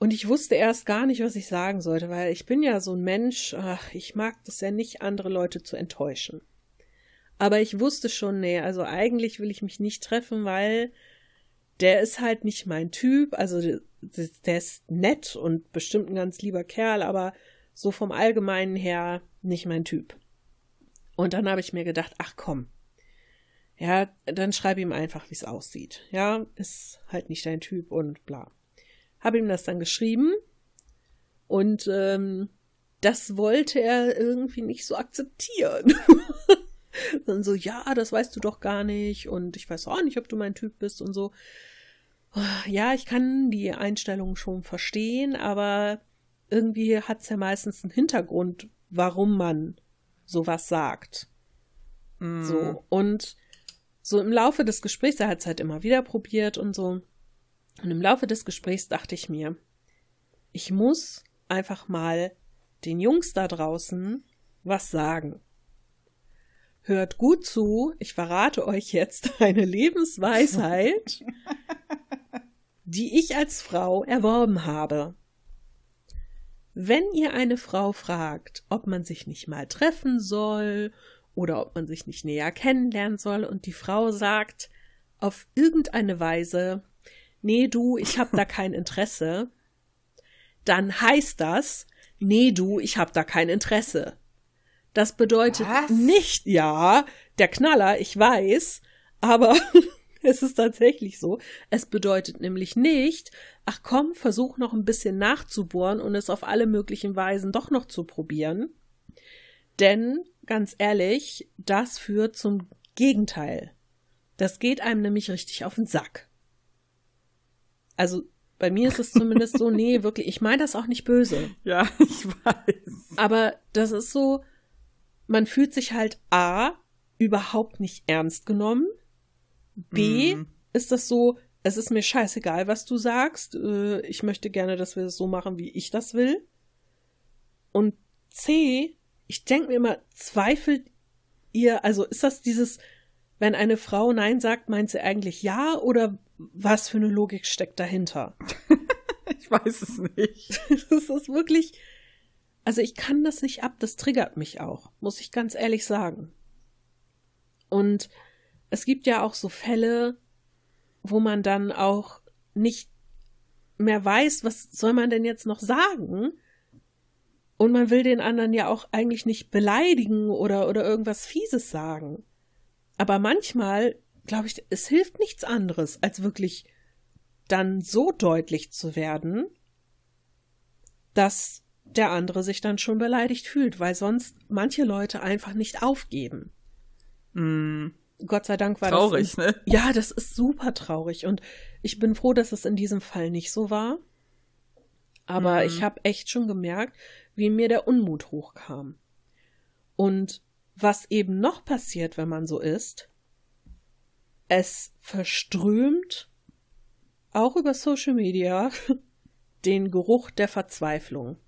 Und ich wusste erst gar nicht, was ich sagen sollte, weil ich bin ja so ein Mensch, ach, ich mag das ja nicht, andere Leute zu enttäuschen. Aber ich wusste schon, nee, also eigentlich will ich mich nicht treffen, weil der ist halt nicht mein Typ. Also der, ist nett und bestimmt ein ganz lieber Kerl, aber so vom Allgemeinen her nicht mein Typ. Und dann habe ich mir gedacht, ach komm, ja, dann schreib ihm einfach, wie es aussieht. Ja, ist halt nicht dein Typ und bla. Habe ihm das dann geschrieben und ähm, das wollte er irgendwie nicht so akzeptieren. <laughs> dann so, ja, das weißt du doch gar nicht und ich weiß auch nicht, ob du mein Typ bist und so. Ja, ich kann die Einstellung schon verstehen, aber irgendwie hat es ja meistens einen Hintergrund, warum man sowas sagt. Mhm. So, und so im Laufe des Gesprächs, er hat es halt immer wieder probiert und so. Und im Laufe des Gesprächs dachte ich mir, ich muss einfach mal den Jungs da draußen was sagen. Hört gut zu, ich verrate euch jetzt <laughs> eine Lebensweisheit, <laughs> die ich als Frau erworben habe. Wenn ihr eine Frau fragt, ob man sich nicht mal treffen soll oder ob man sich nicht näher kennenlernen soll und die Frau sagt auf irgendeine Weise, nee du, ich hab da kein Interesse, dann heißt das, nee du, ich hab da kein Interesse. Das bedeutet Was? nicht, ja, der Knaller, ich weiß, aber <laughs> es ist tatsächlich so. Es bedeutet nämlich nicht, ach komm, versuch noch ein bisschen nachzubohren und es auf alle möglichen Weisen doch noch zu probieren. Denn, ganz ehrlich, das führt zum Gegenteil. Das geht einem nämlich richtig auf den Sack. Also, bei mir ist es zumindest so, nee, wirklich, ich meine das auch nicht böse. <laughs> Ja, ich weiß. Aber das ist so, man fühlt sich halt A, überhaupt nicht ernst genommen. B, Mhm. ist das so, es ist mir scheißegal, was du sagst. Äh, ich möchte gerne, dass wir es so machen, wie ich das will. Und C, ich denke mir immer, zweifelt ihr, also ist das dieses, wenn eine Frau Nein sagt, meint sie eigentlich Ja oder was für eine Logik steckt dahinter? <laughs> Ich weiß es nicht. <laughs> Das ist wirklich, also ich kann das nicht ab, das triggert mich auch, muss ich ganz ehrlich sagen. Und es gibt ja auch so Fälle, wo man dann auch nicht mehr weiß, was soll man denn jetzt noch sagen? Und man will den anderen ja auch eigentlich nicht beleidigen oder, oder irgendwas Fieses sagen. Aber manchmal, glaube ich, es hilft nichts anderes, als wirklich dann so deutlich zu werden, dass der andere sich dann schon beleidigt fühlt, weil sonst manche Leute einfach nicht aufgeben. Mm, Gott sei Dank war traurig, das. ne? Ja, das ist super traurig und ich bin froh, dass es in diesem Fall nicht so war. Aber Mhm. ich habe echt schon gemerkt, wie mir der Unmut hochkam. Und was eben noch passiert, wenn man so ist, es verströmt auch über Social Media <laughs> den Geruch der Verzweiflung.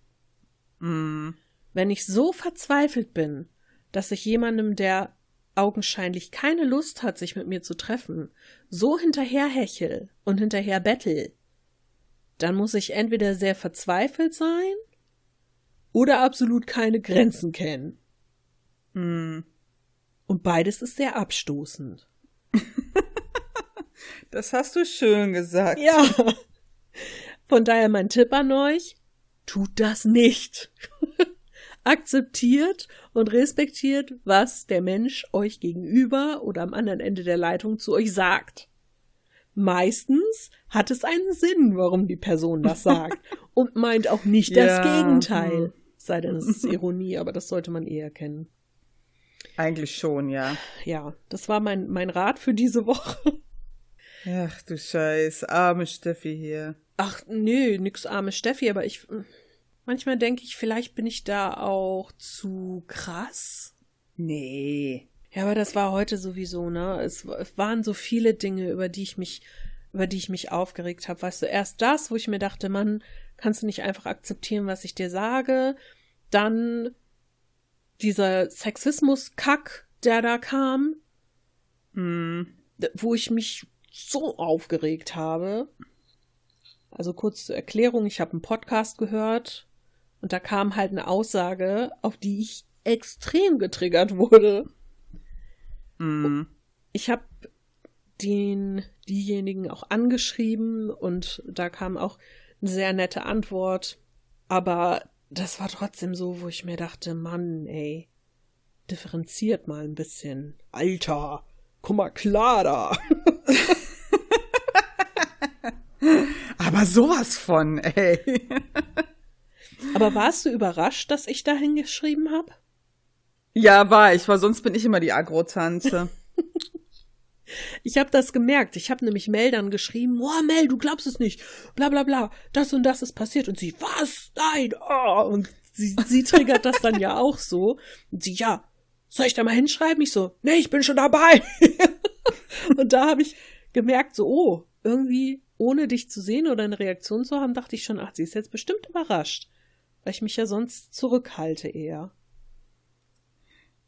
Mm, Wenn ich so verzweifelt bin, dass ich jemandem, der augenscheinlich keine Lust hat, sich mit mir zu treffen, so hinterherhechel und hinterher bettel, dann muss ich entweder sehr verzweifelt sein oder absolut keine Grenzen kennen. Mm. Und beides ist sehr abstoßend. <laughs> Das hast du schön gesagt. Ja. Von daher mein Tipp an euch, tut das nicht. <laughs> Akzeptiert und respektiert, was der Mensch euch gegenüber oder am anderen Ende der Leitung zu euch sagt. Meistens hat es einen Sinn, warum die Person das <laughs> sagt und meint auch nicht das Ja, Gegenteil. hm. Sei denn, es ist Ironie, aber das sollte man eher kennen. Eigentlich schon, ja. Ja, das war mein, mein Rat für diese Woche. Ach du Scheiß, arme Steffi hier. Ach, nö, nix arme Steffi, aber ich. Manchmal denke ich, vielleicht bin ich da auch zu krass. Nee. Ja, aber das war heute sowieso, ne? Es, es waren so viele Dinge, über die ich mich, über die ich mich aufgeregt habe. Weißt du, erst das, wo ich mir dachte, Mann, kannst du nicht einfach akzeptieren, was ich dir sage? Dann dieser Sexismus-Kack, der da kam, Mm, wo ich mich so aufgeregt habe. Also kurz zur Erklärung, ich habe einen Podcast gehört und da kam halt eine Aussage, auf die ich extrem getriggert wurde. mm. Ich habe den diejenigen auch angeschrieben und da kam auch eine sehr nette Antwort, aber das war trotzdem so, wo ich mir dachte, Mann, ey, differenziert mal ein bisschen. Alter, guck mal klar da. <laughs> Aber sowas von, ey. Aber warst du überrascht, dass ich da hingeschrieben habe? Ja, war ich, weil sonst bin ich immer die Agro-Tante. <laughs> Ich habe das gemerkt. Ich habe nämlich Mel dann geschrieben, boah, Mel, du glaubst es nicht. Bla bla bla. Das und das ist passiert. Und sie, was? Nein. Oh. Und sie, sie triggert das dann ja <laughs> auch so. Und sie, ja, soll ich da mal hinschreiben? Ich so, nee, ich bin schon dabei. <laughs> und da habe ich gemerkt, so, oh, irgendwie, ohne dich zu sehen oder eine Reaktion zu haben, dachte ich schon, ach, sie ist jetzt bestimmt überrascht. Weil ich mich ja sonst zurückhalte eher.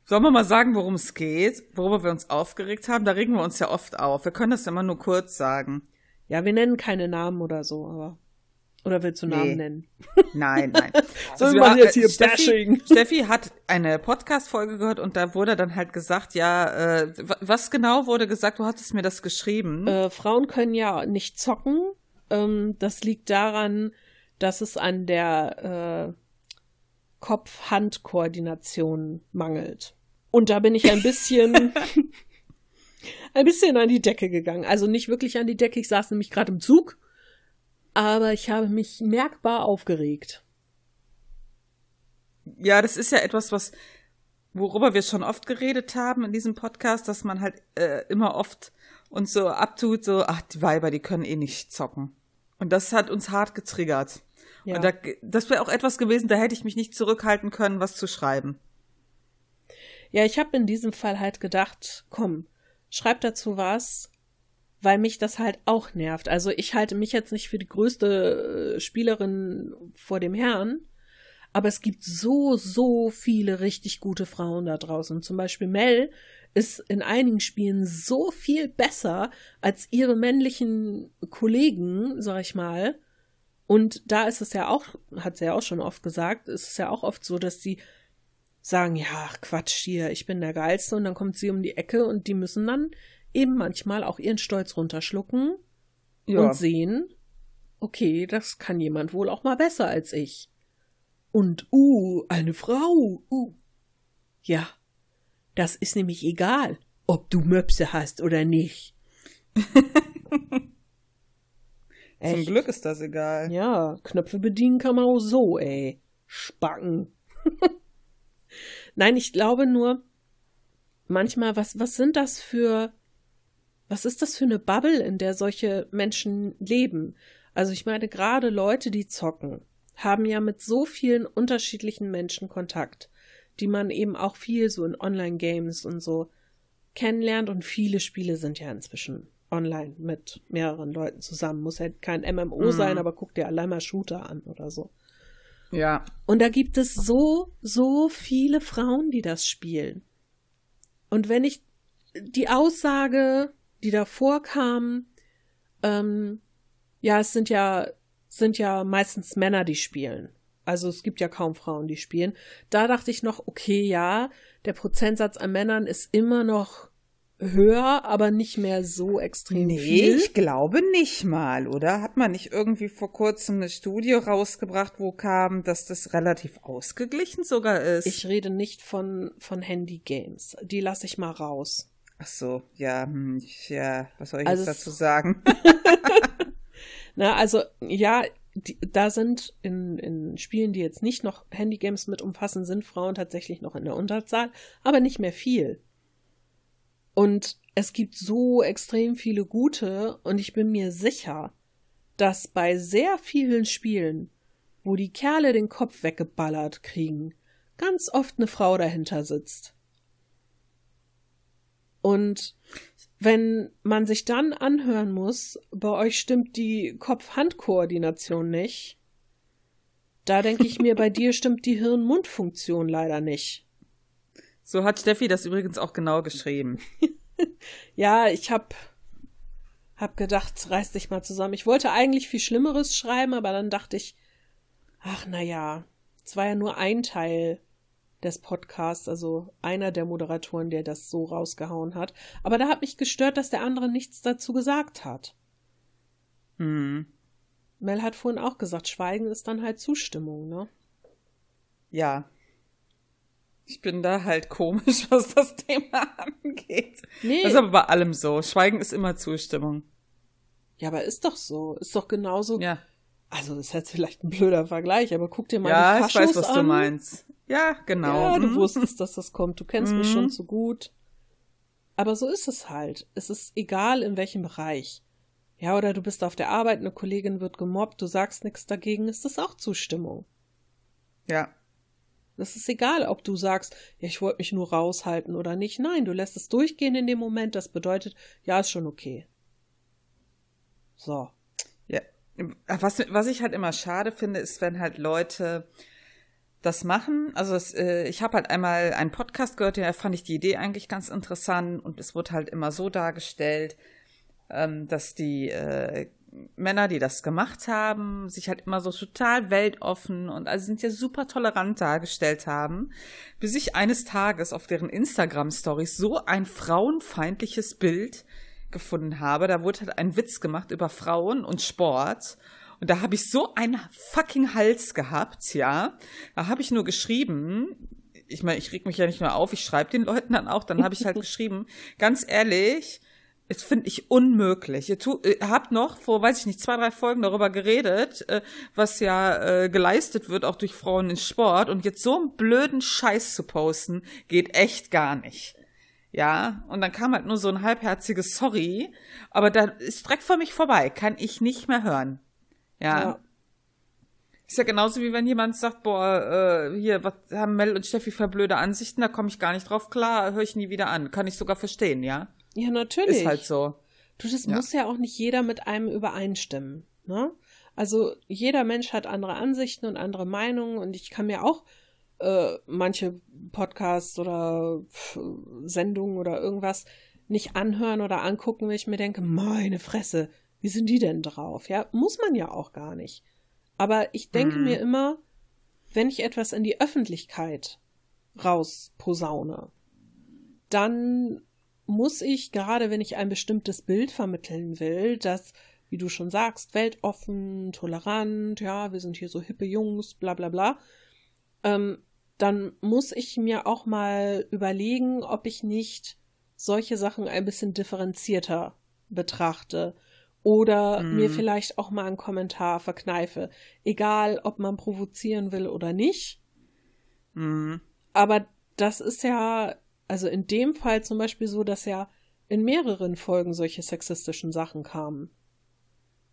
Sollen wir mal sagen, worum es geht? Worüber wir uns aufgeregt haben? Da regen wir uns ja oft auf. Wir können das ja immer nur kurz sagen. Ja, wir nennen keine Namen oder so, aber. Oder willst du Nee. Namen nennen? <laughs> Nein, nein. <laughs> So, wir wir- machen jetzt hier Steffi, Bashing. <laughs> Steffi hat eine Podcast-Folge gehört und da wurde dann halt gesagt, ja, äh, wa- was genau wurde gesagt? Du hattest mir das geschrieben. Äh, Frauen können ja nicht zocken. Ähm, das liegt daran, dass es an der äh, Kopf-Hand-Koordination mangelt. Und da bin ich ein bisschen, <laughs> ein bisschen an die Decke gegangen. Also nicht wirklich an die Decke, ich saß nämlich gerade im Zug, aber ich habe mich merkbar aufgeregt. Ja, das ist ja etwas, was worüber wir schon oft geredet haben in diesem Podcast, dass man halt äh, immer oft uns so abtut, so, ach, die Weiber, die können eh nicht zocken. Und das hat uns hart getriggert. Ja. Und da, das wäre auch etwas gewesen, da hätte ich mich nicht zurückhalten können, was zu schreiben. Ja, ich habe in diesem Fall halt gedacht, komm, schreib dazu was, weil mich das halt auch nervt. Also ich halte mich jetzt nicht für die größte äh, Spielerin vor dem Herrn, aber es gibt so, so viele richtig gute Frauen da draußen. Zum Beispiel Mel ist in einigen Spielen so viel besser als ihre männlichen Kollegen, sag ich mal. Und da ist es ja auch, hat sie ja auch schon oft gesagt, ist es ja auch oft so, dass die sagen, ja, Quatsch hier, ich bin der Geilste und dann kommt sie um die Ecke und die müssen dann eben manchmal auch ihren Stolz runterschlucken Ja. und sehen, okay, das kann jemand wohl auch mal besser als ich. Und, uh, eine Frau, uh. Ja, das ist nämlich egal, ob du Möpse hast oder nicht. <laughs> Zum Echt? Glück ist das egal. Ja, Knöpfe bedienen kann man auch so, ey. Spacken. <laughs> Nein, ich glaube nur, manchmal, was, was sind das für, was ist das für eine Bubble, in der solche Menschen leben? Also ich meine, gerade Leute, die zocken, haben ja mit so vielen unterschiedlichen Menschen Kontakt, die man eben auch viel so in Online-Games und so kennenlernt und viele Spiele sind ja inzwischen online mit mehreren Leuten zusammen. Muss ja kein MMO Mhm. sein, aber guck dir allein mal Shooter an oder so. Ja. Und da gibt es so, so viele Frauen, die das spielen. Und wenn ich die Aussage, die davor kam, ähm, ja, es sind ja, sind ja meistens Männer, die spielen. Also es gibt ja kaum Frauen, die spielen. Da dachte ich noch, okay, ja, der Prozentsatz an Männern ist immer noch höher, aber nicht mehr so extrem Nee, viel. ich glaube nicht mal, oder? Hat man nicht irgendwie vor kurzem eine Studie rausgebracht, wo kam, dass das relativ ausgeglichen sogar ist? Ich rede nicht von, von Handy-Games. Die lasse ich mal raus. Ach so, ja, hm, ich- ja, was soll ich Also jetzt dazu sagen? <laughs> <laughs> Na, also, ja, die, da sind in, in Spielen, die jetzt nicht noch Handygames mit umfassen, sind Frauen tatsächlich noch in der Unterzahl, aber nicht mehr viel. Und es gibt so extrem viele gute und ich bin mir sicher, dass bei sehr vielen Spielen, wo die Kerle den Kopf weggeballert kriegen, ganz oft eine Frau dahinter sitzt. Und wenn man sich dann anhören muss, bei euch stimmt die Kopf-Hand-Koordination nicht, da denke ich mir, bei <laughs> dir stimmt die Hirn-Mund-Funktion leider nicht. So hat Steffi das übrigens auch genau geschrieben. <laughs> Ja, ich hab, hab gedacht, reiß dich mal zusammen. Ich wollte eigentlich viel Schlimmeres schreiben, aber dann dachte ich, ach na ja, es war ja nur ein Teil des Podcasts, also einer der Moderatoren, der das so rausgehauen hat. Aber da hat mich gestört, dass der andere nichts dazu gesagt hat. Hm. Mel hat vorhin auch gesagt, Schweigen ist dann halt Zustimmung, ne? Ja. Ich bin da halt komisch, <laughs> was das Thema angeht. Nee. Das ist aber bei allem so. Schweigen ist immer Zustimmung. ja, aber ist doch so. Ist doch genauso. Ja. Also, das ist jetzt vielleicht ein blöder Vergleich, aber guck dir mal Ja, die ich Faschos weiß, was an. du meinst. Ja, genau. Ja, du Mhm. wusstest, dass das kommt. Du kennst mich Mhm. schon zu gut. Aber so ist es halt. Es ist egal, in welchem Bereich. Ja, oder du bist auf der Arbeit, eine Kollegin wird gemobbt, du sagst nichts dagegen, ist das auch Zustimmung. Ja. Das ist egal, ob du sagst, ja, ich wollte mich nur raushalten oder nicht. Nein, du lässt es durchgehen in dem Moment. Das bedeutet, ja, ist schon okay. So. Ja. Was, was ich halt immer schade finde, ist, wenn halt Leute das machen. Also es, äh, ich habe halt einmal einen Podcast gehört, da fand ich die Idee eigentlich ganz interessant und es wurde halt immer so dargestellt, ähm, dass die äh, Männer, die das gemacht haben, sich halt immer so total weltoffen und also sind ja super tolerant dargestellt haben, bis ich eines Tages auf deren Instagram-Stories so ein frauenfeindliches Bild gefunden habe. Da wurde halt ein Witz gemacht über Frauen und Sport. Und da habe ich so einen fucking Hals gehabt, ja. Da habe ich nur geschrieben, ich meine, ich reg mich ja nicht nur auf, ich schreibe den Leuten dann auch, dann habe ich halt <laughs> geschrieben, ganz ehrlich, das finde ich unmöglich. Ihr, tu, ihr habt noch vor, weiß ich nicht, zwei, drei Folgen darüber geredet, äh, was ja äh, geleistet wird, auch durch Frauen im Sport. Und jetzt so einen blöden Scheiß zu posten, geht echt gar nicht. Ja, und dann kam halt nur so ein halbherziges Sorry, aber da ist direkt vor mich vorbei, kann ich nicht mehr hören. Ja. Ja. Ist ja genauso wie wenn jemand sagt, boah, äh, hier, was haben Mel und Steffi für blöde Ansichten, da komme ich gar nicht drauf klar, höre ich nie wieder an. Kann ich sogar verstehen, ja? Ja, natürlich. Ist halt so. Du, das Ja. muss ja auch nicht jeder mit einem übereinstimmen. Ne? Also jeder Mensch hat andere Ansichten und andere Meinungen und ich kann mir auch äh, manche Podcasts oder Sendungen oder irgendwas nicht anhören oder angucken, wenn ich mir denke, meine Fresse, wie sind die denn drauf? Ja, muss man ja auch gar nicht. Aber ich denke Mhm. mir immer, wenn ich etwas in die Öffentlichkeit rausposaune, dann muss ich, gerade wenn ich ein bestimmtes Bild vermitteln will, das wie du schon sagst, weltoffen, tolerant, ja, wir sind hier so hippe Jungs, bla bla bla, ähm, dann muss ich mir auch mal überlegen, ob ich nicht solche Sachen ein bisschen differenzierter betrachte oder Mhm. mir vielleicht auch mal einen Kommentar verkneife. Egal, ob man provozieren will oder nicht. Mhm. Aber das ist ja, also in dem Fall zum Beispiel so, dass ja in mehreren Folgen solche sexistischen Sachen kamen.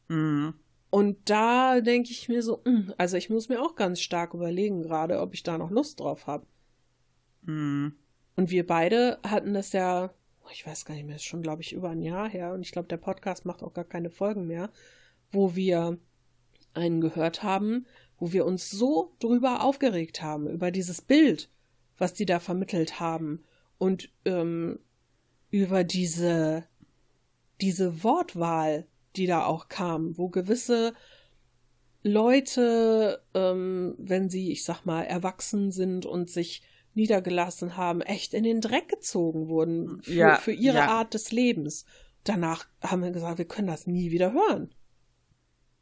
Mhm. Und da denke ich mir so, mm, also ich muss mir auch ganz stark überlegen gerade, ob ich da noch Lust drauf habe. Mhm. Und wir beide hatten das ja, ich weiß gar nicht mehr, ist schon, glaube ich, über ein Jahr her. Und ich glaube, der Podcast macht auch gar keine Folgen mehr, wo wir einen gehört haben, wo wir uns so drüber aufgeregt haben, über dieses Bild, was die da vermittelt haben. Und ähm, über diese, diese Wortwahl, die da auch kam, wo gewisse Leute, ähm, wenn sie, ich sag mal, erwachsen sind und sich niedergelassen haben, echt in den Dreck gezogen wurden für, Ja, für ihre ja. Art des Lebens. Danach haben wir gesagt, wir können das nie wieder hören.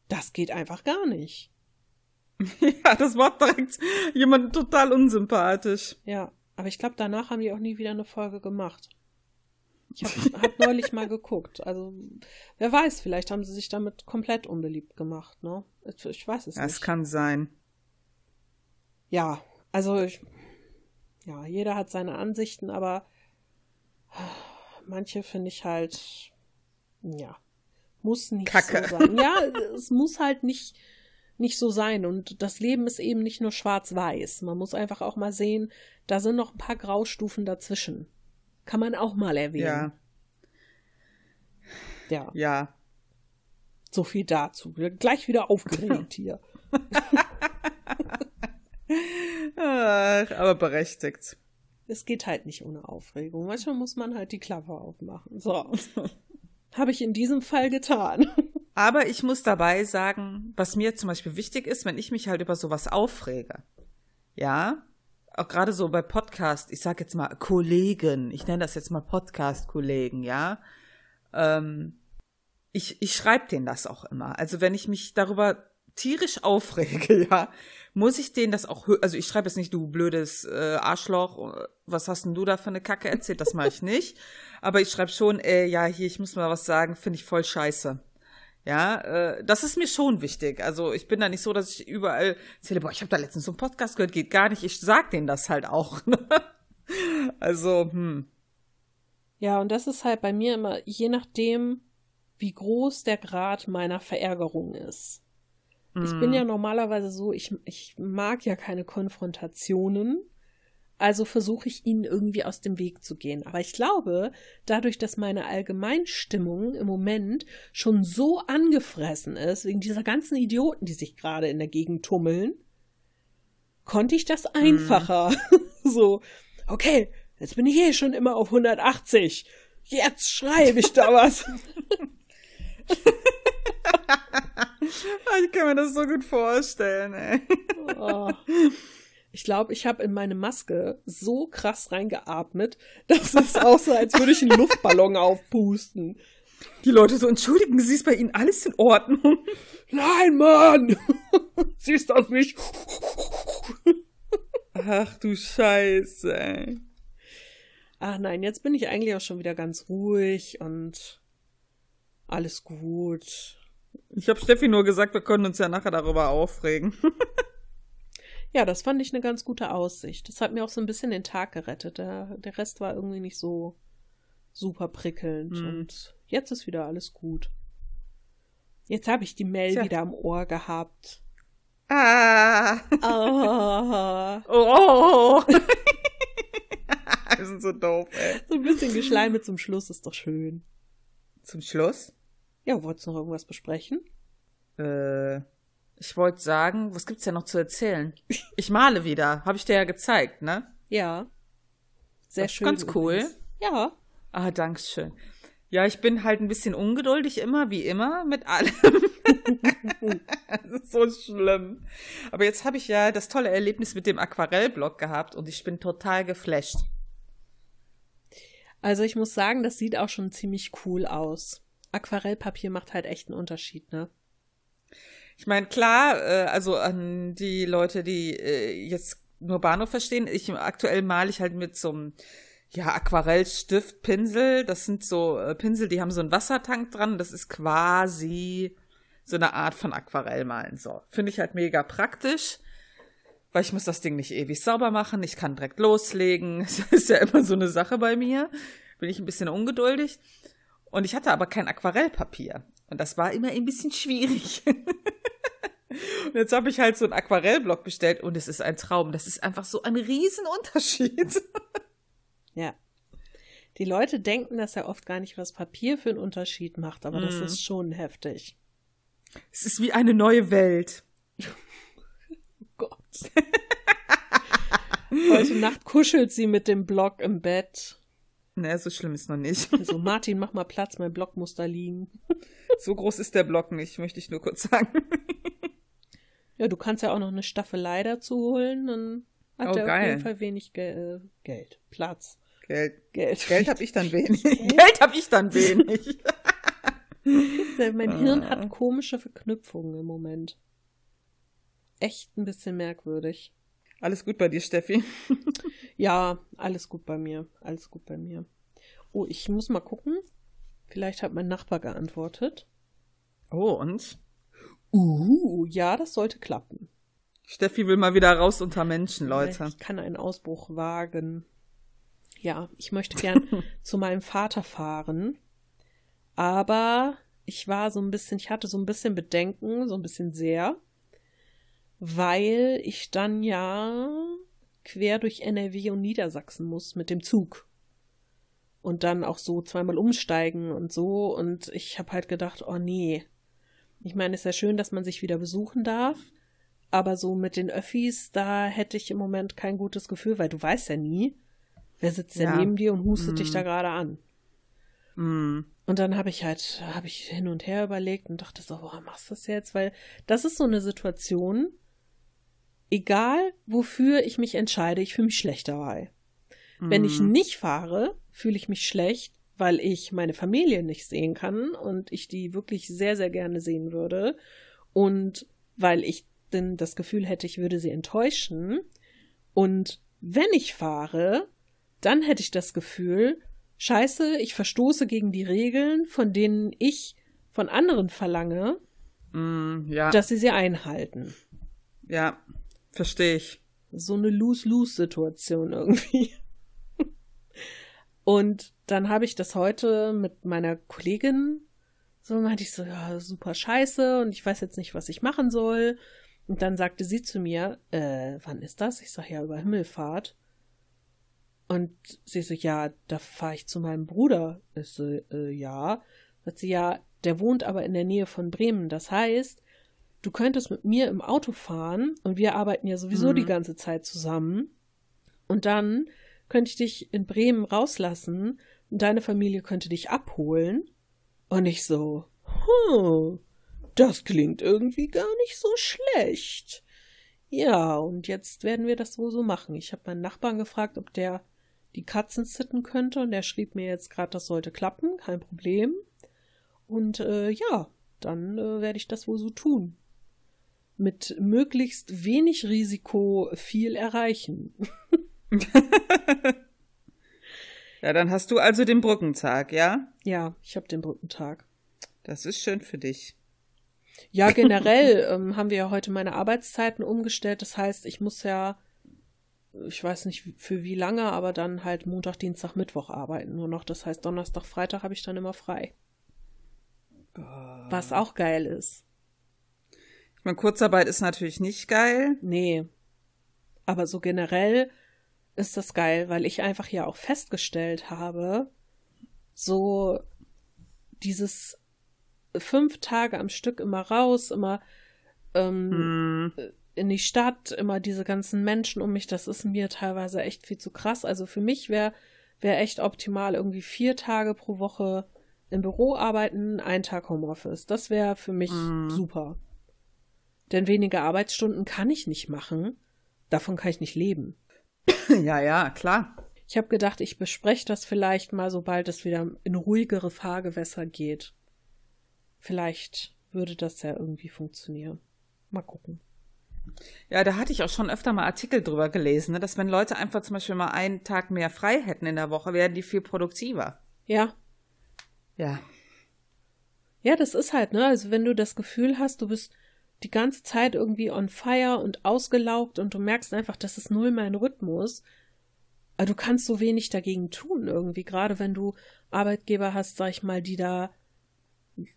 Das geht einfach gar nicht. <laughs> Ja, das macht direkt jemand total unsympathisch. Ja, aber ich glaube, danach haben die auch nie wieder eine Folge gemacht. Ich habe hab <laughs> neulich mal geguckt. Also, wer weiß, vielleicht haben sie sich damit komplett unbeliebt gemacht, ne? Ich, weiß es Ja, es nicht. kann sein. Ja, also, ich, ja, jeder hat seine Ansichten, aber manche finde ich halt, ja, muss nicht Kacke. so sein. Ja, es muss halt nicht, nicht so sein. Und das Leben ist eben nicht nur schwarz-weiß. Man muss einfach auch mal sehen, da sind noch ein paar Graustufen dazwischen. Kann man auch mal Ja, erwähnen. Ja, ja. so viel dazu. Gleich wieder aufgeregt hier. <laughs> Ach, aber berechtigt. Es geht halt nicht ohne Aufregung. Manchmal muss man halt die Klappe aufmachen. So. <laughs> Habe ich in diesem Fall getan. Aber ich muss dabei sagen, was mir zum Beispiel wichtig ist, wenn ich mich halt über sowas aufrege. Ja, auch gerade so bei Podcast, ich sag jetzt mal Kollegen, ich nenne das jetzt mal Podcast-Kollegen, ja. Ähm, ich ich schreibe denen das auch immer. Also wenn ich mich darüber tierisch aufrege, <laughs> ja, muss ich denen das auch, also ich schreibe jetzt nicht, du blödes äh, Arschloch, äh, was hast denn du da für eine Kacke erzählt, das mache ich nicht. Aber ich schreibe schon, äh, ja, hier, ich muss mal was sagen, finde ich voll scheiße. Ja, äh, das ist mir schon wichtig. Also ich bin da nicht so, dass ich überall erzähle, boah, ich habe da letztens so einen Podcast gehört, geht gar nicht. Ich sag denen das halt auch. <laughs> ne? also, hm. Ja, und das ist halt bei mir immer, je nachdem, wie groß der Grad meiner Verärgerung ist. Ich bin ja normalerweise so, ich, ich mag ja keine Konfrontationen. Also versuche ich ihnen irgendwie aus dem Weg zu gehen. Aber ich glaube, dadurch, dass meine Allgemeinstimmung im Moment schon so angefressen ist, wegen dieser ganzen Idioten, die sich gerade in der Gegend tummeln, konnte ich das einfacher. <laughs> so, okay, jetzt bin ich eh schon immer auf 180. Jetzt schreibe ich da <laughs> was. Ich kann mir das so gut vorstellen, ey. Oh. Ich glaube, ich habe in meine Maske so krass reingeatmet, <laughs> dass es aussah, als würde ich einen Luftballon aufpusten. Die Leute so, entschuldigen Sie, ist bei Ihnen alles in Ordnung? <laughs> Nein, Mann! <laughs> Siehst das nicht? Ach du Scheiße, ey. Ach nein, jetzt bin ich eigentlich auch schon wieder ganz ruhig und alles gut. Ich habe Steffi nur gesagt, wir können uns ja nachher darüber aufregen. Ja, das fand ich eine ganz gute Aussicht. Das hat mir auch so ein bisschen den Tag gerettet. Der, der Rest war irgendwie nicht so super prickelnd. Hm. Und jetzt ist wieder alles gut. Jetzt habe ich die Mail Tja. wieder am Ohr gehabt. Ah. Ah, Oh. <laughs> Wir sind so doof, ey. so ein bisschen Geschleime zum Schluss ist doch schön. Zum Schluss. Ja, wolltest du noch irgendwas besprechen? Äh, ich wollte sagen, was gibt's denn noch zu erzählen? Ich male wieder, habe ich dir ja gezeigt, ne? Ja. Sehr Das schön. ganz cool. übrigens. Ja. Ah, dankeschön. Ja, ich bin halt ein bisschen ungeduldig immer, wie immer, mit allem. <laughs> das ist so schlimm. Aber jetzt habe ich ja das tolle Erlebnis mit dem Aquarellblock gehabt und ich bin total geflasht. Also ich muss sagen, das sieht auch schon ziemlich cool aus. Aquarellpapier macht halt echt einen Unterschied, ne? Ich meine, klar, äh, also an die Leute, die äh, jetzt nur Bahnhof verstehen, ich aktuell male ich halt mit so einem ja, Aquarellstift, Pinsel. Das sind so äh, Pinsel, die haben so einen Wassertank dran. Das ist quasi so eine Art von Aquarellmalen. So, finde ich halt mega praktisch, weil ich muss das Ding nicht ewig sauber machen. Ich kann direkt loslegen. <laughs> Das ist ja immer so eine Sache bei mir. Bin ich ein bisschen ungeduldig. Und ich hatte aber kein Aquarellpapier. Und das war immer ein bisschen schwierig. <laughs> und jetzt habe ich halt so einen Aquarellblock bestellt und es ist ein Traum. Das ist einfach so ein Riesenunterschied. Ja. Die Leute denken dass ja oft gar nicht, was Papier für einen Unterschied macht, aber das Mhm. ist schon heftig. Es ist wie eine neue Welt. Gott. Heute Nacht kuschelt sie mit dem Block im Bett. Ne, so schlimm ist noch nicht. So, Martin, mach mal Platz, mein Block muss da liegen. So groß ist der Block nicht, möchte ich nur kurz sagen. Ja, du kannst ja auch noch eine Staffelei dazu holen, dann hat Oh, er auf geil. jeden Fall wenig Ge äh, Geld, Platz, Geld. Geld. Geld habe ich dann <laughs> wenig. Geld <laughs> habe ich dann wenig. mein Hirn Ah. hat komische Verknüpfungen im Moment. Echt ein bisschen merkwürdig. Alles gut bei dir, Steffi? <laughs> Ja, alles gut bei mir. Alles gut bei mir. Oh, ich muss mal gucken. Vielleicht hat mein Nachbar geantwortet. Oh, und? Uh, ja, das sollte klappen. Steffi will mal wieder raus unter Menschen, Leute. Ich kann einen Ausbruch wagen. Ja, ich möchte gern <laughs> zu meinem Vater fahren. Aber ich war so ein bisschen, ich hatte so ein bisschen Bedenken, so ein bisschen sehr, weil ich dann ja quer durch NRW und Niedersachsen muss mit dem Zug. Und dann auch so zweimal umsteigen und so. Und ich habe halt gedacht, oh nee. Ich meine, es ist ja schön, dass man sich wieder besuchen darf. Aber so mit den Öffis, da hätte ich im Moment kein gutes Gefühl, weil du weißt ja nie, wer sitzt denn Ja. neben dir und hustet Mm. dich da gerade an. Mm. Und dann habe ich halt, habe ich hin und her überlegt und dachte so, warum machst du das jetzt? Weil das ist so eine Situation, egal wofür ich mich entscheide, ich fühle mich schlecht dabei. Wenn ich Mm. nicht fahre, fühle ich mich schlecht, weil ich meine Familie nicht sehen kann und ich die wirklich sehr, sehr gerne sehen würde. Und weil ich denn das Gefühl hätte, ich würde sie enttäuschen. Und wenn ich fahre, dann hätte ich das Gefühl, scheiße, ich verstoße gegen die Regeln, von denen ich von anderen verlange, Mm, ja, dass sie sie einhalten. ja, verstehe ich. so eine Lose-Lose-Situation <laughs> irgendwie. Und dann habe ich das heute mit meiner Kollegin, so meinte ich so, ja, super scheiße und ich weiß jetzt nicht, was ich machen soll. Und dann sagte sie zu mir, äh, wann ist das? Ich sag ja, über Himmelfahrt. Und sie so, ja, da fahre ich zu meinem Bruder. Ich so, äh, ja. Sagt sie, ja, der wohnt aber in der Nähe von Bremen. Das heißt, du könntest mit mir im Auto fahren und wir arbeiten ja sowieso Mhm. die ganze Zeit zusammen. Und dann könnte ich dich in Bremen rauslassen deine Familie könnte dich abholen. Und ich so, hm, das klingt irgendwie gar nicht so schlecht. Ja, und jetzt werden wir das wohl so machen. Ich habe meinen Nachbarn gefragt, ob der die Katzen sitten könnte und der schrieb mir jetzt gerade, das sollte klappen, kein Problem. Und äh, ja, dann äh, werde ich das wohl so tun. Mit möglichst wenig Risiko viel erreichen. <laughs> <laughs> Ja, dann hast du also den Brückentag, ja? Ja, ich habe den Brückentag. Das ist schön für dich. Ja, <laughs> generell ähm, haben wir ja heute meine Arbeitszeiten umgestellt. Das heißt, ich muss ja, ich weiß nicht für wie lange, aber dann halt Montag, Dienstag, Mittwoch arbeiten nur noch. Das heißt, Donnerstag, Freitag habe ich dann immer frei. Was auch geil ist. Ich meine, Kurzarbeit ist natürlich nicht geil. Nee. Aber so generell ist das geil, weil ich einfach ja auch festgestellt habe, so dieses fünf Tage am Stück immer raus, immer ähm, Hm. in die Stadt, immer diese ganzen Menschen um mich, das ist mir teilweise echt viel zu krass. Also für mich wäre wär echt optimal irgendwie vier Tage pro Woche im Büro arbeiten, ein Tag Homeoffice. Das wäre für mich Mhm. super. Denn weniger Arbeitsstunden kann ich nicht machen. Davon kann ich nicht leben. <laughs> Ja, ja, klar. Ich habe gedacht, ich bespreche das vielleicht mal, sobald es wieder in ruhigere Fahrgewässer geht. vielleicht würde das ja irgendwie funktionieren. Mal gucken. Ja, da hatte ich auch schon öfter mal Artikel drüber gelesen, ne, dass wenn Leute einfach zum Beispiel mal einen Tag mehr frei hätten in der Woche, wären die viel produktiver. Ja, Ja. Ja, das ist halt, ne? Also wenn du das Gefühl hast, du bist die ganze Zeit irgendwie on fire und ausgelaugt und du merkst einfach, das ist null mein Rhythmus, aber du kannst so wenig dagegen tun irgendwie, gerade wenn du Arbeitgeber hast, sag ich mal, die da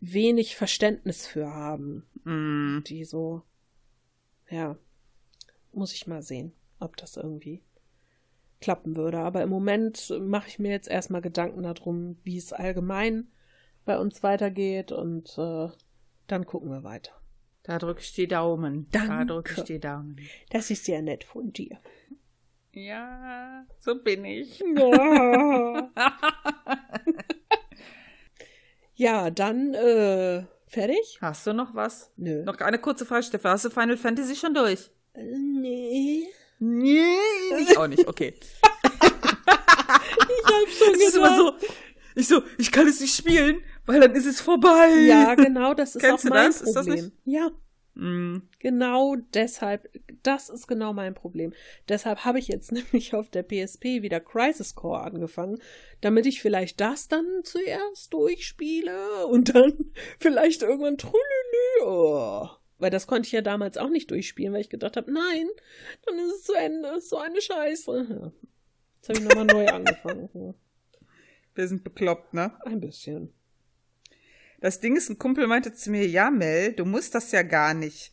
wenig Verständnis für haben, Mm. die so, ja, muss ich mal sehen, ob das irgendwie klappen würde. Aber im Moment mache ich mir jetzt erstmal Gedanken darum, wie es allgemein bei uns weitergeht und äh, dann gucken wir weiter. Da drücke ich die Daumen. Da Danke. drücke ich die Daumen. Das ist sehr nett von dir. Ja, so bin ich. <laughs> ja, dann äh, fertig? Hast du noch was? Nö. Noch eine kurze Frage, Steffi. Hast du Final Fantasy schon durch? Äh, nee. Nee, ich auch nicht. Okay. <laughs> Ich hab schon Es ist immer so, ich so, ich kann es nicht spielen, weil dann ist es vorbei. Ja, genau, das ist Kennst auch mein das? Ist das Problem. nicht- Ja, Mm. genau deshalb, das ist genau mein Problem. Deshalb habe ich jetzt <laughs> nämlich auf der PSP wieder Crisis Core angefangen, damit ich vielleicht das dann zuerst durchspiele und dann <laughs> vielleicht irgendwann trülülü. Oh. Weil das konnte ich ja damals auch nicht durchspielen, weil ich gedacht habe, nein, dann ist es zu Ende. So eine Scheiße. Jetzt habe ich nochmal neu <laughs> angefangen. Wir sind bekloppt, ne? ein bisschen. Das Ding ist, ein Kumpel meinte zu mir, ja, Mel, du musst das ja gar nicht.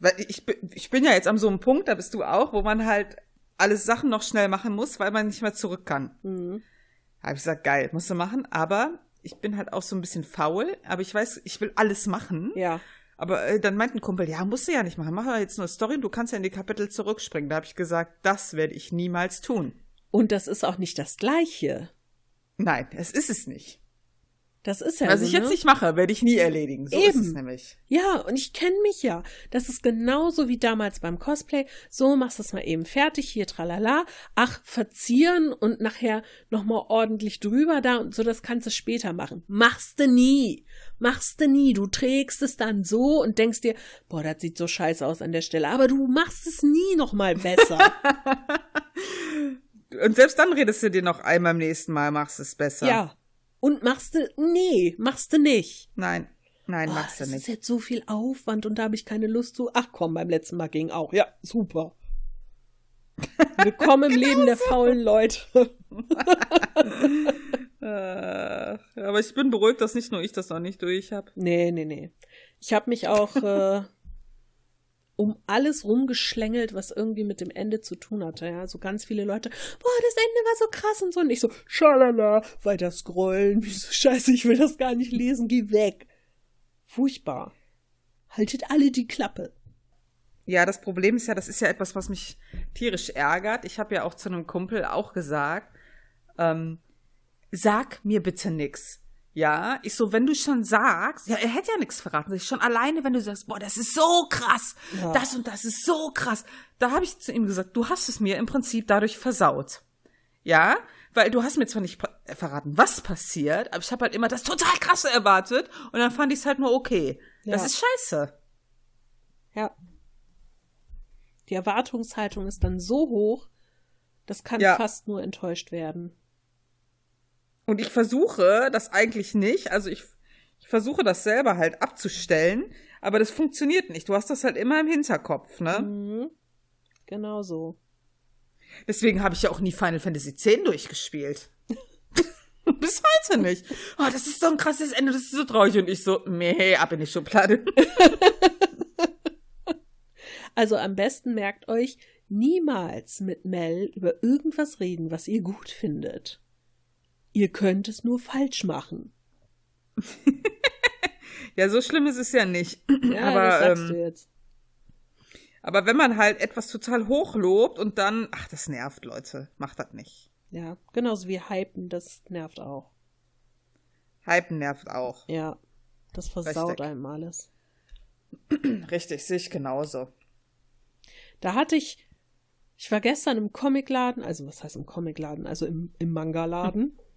Weil ich, bin- ich bin ja jetzt an so einem Punkt, da bist du auch, wo man halt alles Sachen noch schnell machen muss, weil man nicht mehr zurück kann. Mhm. Habe ich gesagt, geil, musst du machen, aber ich bin halt auch so ein bisschen faul, aber ich weiß, ich will alles machen. Ja. Aber äh, dann meint ein Kumpel, ja, musst du ja nicht machen, mach ja jetzt nur Story, du kannst ja in die Kapitel zurückspringen. Da habe ich gesagt, das werde ich niemals tun. Und das ist auch nicht das Gleiche. Nein, es ist es nicht. Das ist ja Was so, ich jetzt ne? nicht mache, werde ich nie erledigen. So ist Eben. es nämlich. Ja, und ich kenne mich ja. Das ist genauso wie damals beim Cosplay. So, machst du es mal eben fertig, hier tralala. Ach, verzieren und nachher nochmal ordentlich drüber da und so, das kannst du später machen. Machst du nie. Machst du nie. Du trägst es dann so und denkst dir, boah, das sieht so scheiße aus an der Stelle. Aber du machst es nie nochmal besser. <laughs> Und selbst dann redest du dir noch einmal beim nächsten Mal, machst es besser. ja. Und machst du, nee, machst du nicht. Nein, nein, Oh, machst du das ist nicht. jetzt so viel Aufwand und da habe ich keine Lust zu. Ach komm, beim letzten Mal ging auch. Ja, super. Willkommen im <laughs> Genau Leben der faulen Leute. <laughs> Äh, aber ich bin beruhigt, dass nicht nur ich das noch nicht durch habe. nee, nee, nee. Ich habe mich auch äh, um alles rumgeschlängelt, was irgendwie mit dem Ende zu tun hatte. Ja, so ganz viele Leute, boah, das Ende war so krass und so. Und ich so, schalala, weiter scrollen. <laughs> Wieso scheiße, ich will das gar nicht lesen, geh weg. Furchtbar. Haltet alle die Klappe. Ja, das Problem ist ja, das ist ja etwas, was mich tierisch ärgert. Ich habe ja auch zu einem Kumpel auch gesagt, ähm, sag mir bitte nix. Ja, ich so, wenn du schon sagst, ja, er hätte ja nichts verraten. Ich schon alleine, wenn du sagst, boah, das ist so krass, Ja. das und das ist so krass. Da habe ich zu ihm gesagt, du hast es mir im Prinzip dadurch versaut. Ja, weil du hast mir zwar nicht pa- verraten, was passiert, aber ich habe halt immer das total krasse erwartet und dann fand ich es halt nur okay. Das Ja. ist scheiße. Ja. Die Erwartungshaltung ist dann so hoch, das kann Ja. fast nur enttäuscht werden. Und ich versuche das eigentlich nicht. Also ich, ich versuche das selber halt abzustellen, aber das funktioniert nicht. Du hast das halt immer im Hinterkopf, ne? Mhm. Genau so. Deswegen habe ich ja auch nie Final Fantasy X durchgespielt. <laughs> Bis heute nicht. Oh, das ist so ein krasses Ende, das ist so traurig. Und ich so, meh, ab in die Schublade. <laughs> Also am besten merkt euch, niemals mit Mel über irgendwas reden, was ihr gut findet. Ihr könnt es nur falsch machen. <laughs> Ja, so schlimm ist es ja nicht. Ja, aber, das sagst ähm, du jetzt. aber wenn man halt etwas total hochlobt und dann, ach, das nervt, Leute. Macht das nicht. Ja, genauso wie Hypen, das nervt auch. Hypen nervt auch. Ja, das versaut Richtig. einem alles. <clears throat> Richtig, sehe ich genauso. Da hatte ich, ich war gestern im Comicladen, also was heißt im Comicladen, also im, im Manga-Laden. <laughs>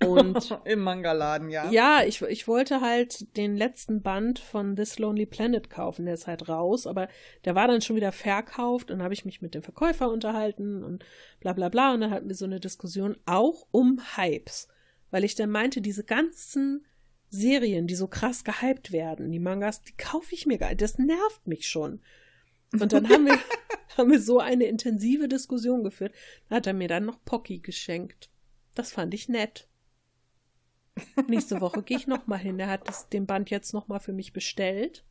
Und <laughs> Im Mangaladen, ja. ja, ich, ich wollte halt den letzten Band von This Lonely Planet kaufen. Der ist halt raus, aber der war dann schon wieder verkauft und habe ich mich mit dem Verkäufer unterhalten und bla bla bla. Und dann hatten wir so eine Diskussion auch um Hypes. Weil ich dann meinte, diese ganzen Serien, die so krass gehypt werden, die Mangas, die kaufe ich mir gar nicht. Das nervt mich schon. Und dann haben wir, <laughs> haben wir so eine intensive Diskussion geführt. Da hat er mir dann noch Pocky geschenkt. Das fand ich nett. Nächste Woche gehe ich nochmal hin. Er hat das, den Band jetzt nochmal für mich bestellt.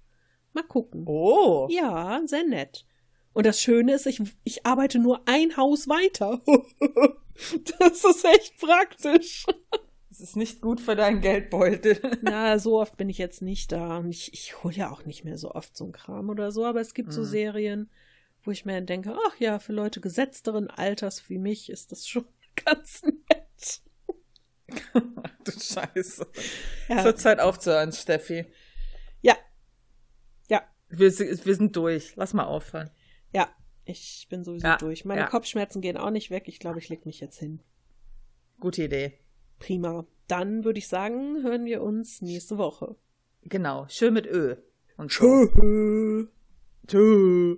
Mal gucken. Oh. Ja, sehr nett. Und das Schöne ist, ich, ich arbeite nur ein Haus weiter. <laughs> das ist echt praktisch. Das ist nicht gut für deinen Geldbeutel. <laughs> Na, so oft bin ich jetzt nicht da. Und ich, ich hole ja auch nicht mehr so oft so ein Kram oder so. Aber es gibt so Mhm. Serien, wo ich mir denke, ach ja, für Leute gesetzteren Alters wie mich ist das schon <laughs> ganz nett. <laughs> du Scheiße. Ja, Es wird Zeit aufzuhören, Steffi. ja, ja, Wir, wir sind durch. Lass mal aufhören. ja. Ich bin sowieso Ja, durch. Meine ja. Kopfschmerzen gehen auch nicht weg. Ich glaube, ich leg mich jetzt hin. Gute Idee. Prima. Dann würde ich sagen, hören wir uns nächste Woche. Genau. Schön mit Ö. Und so. Tschö. Tschö.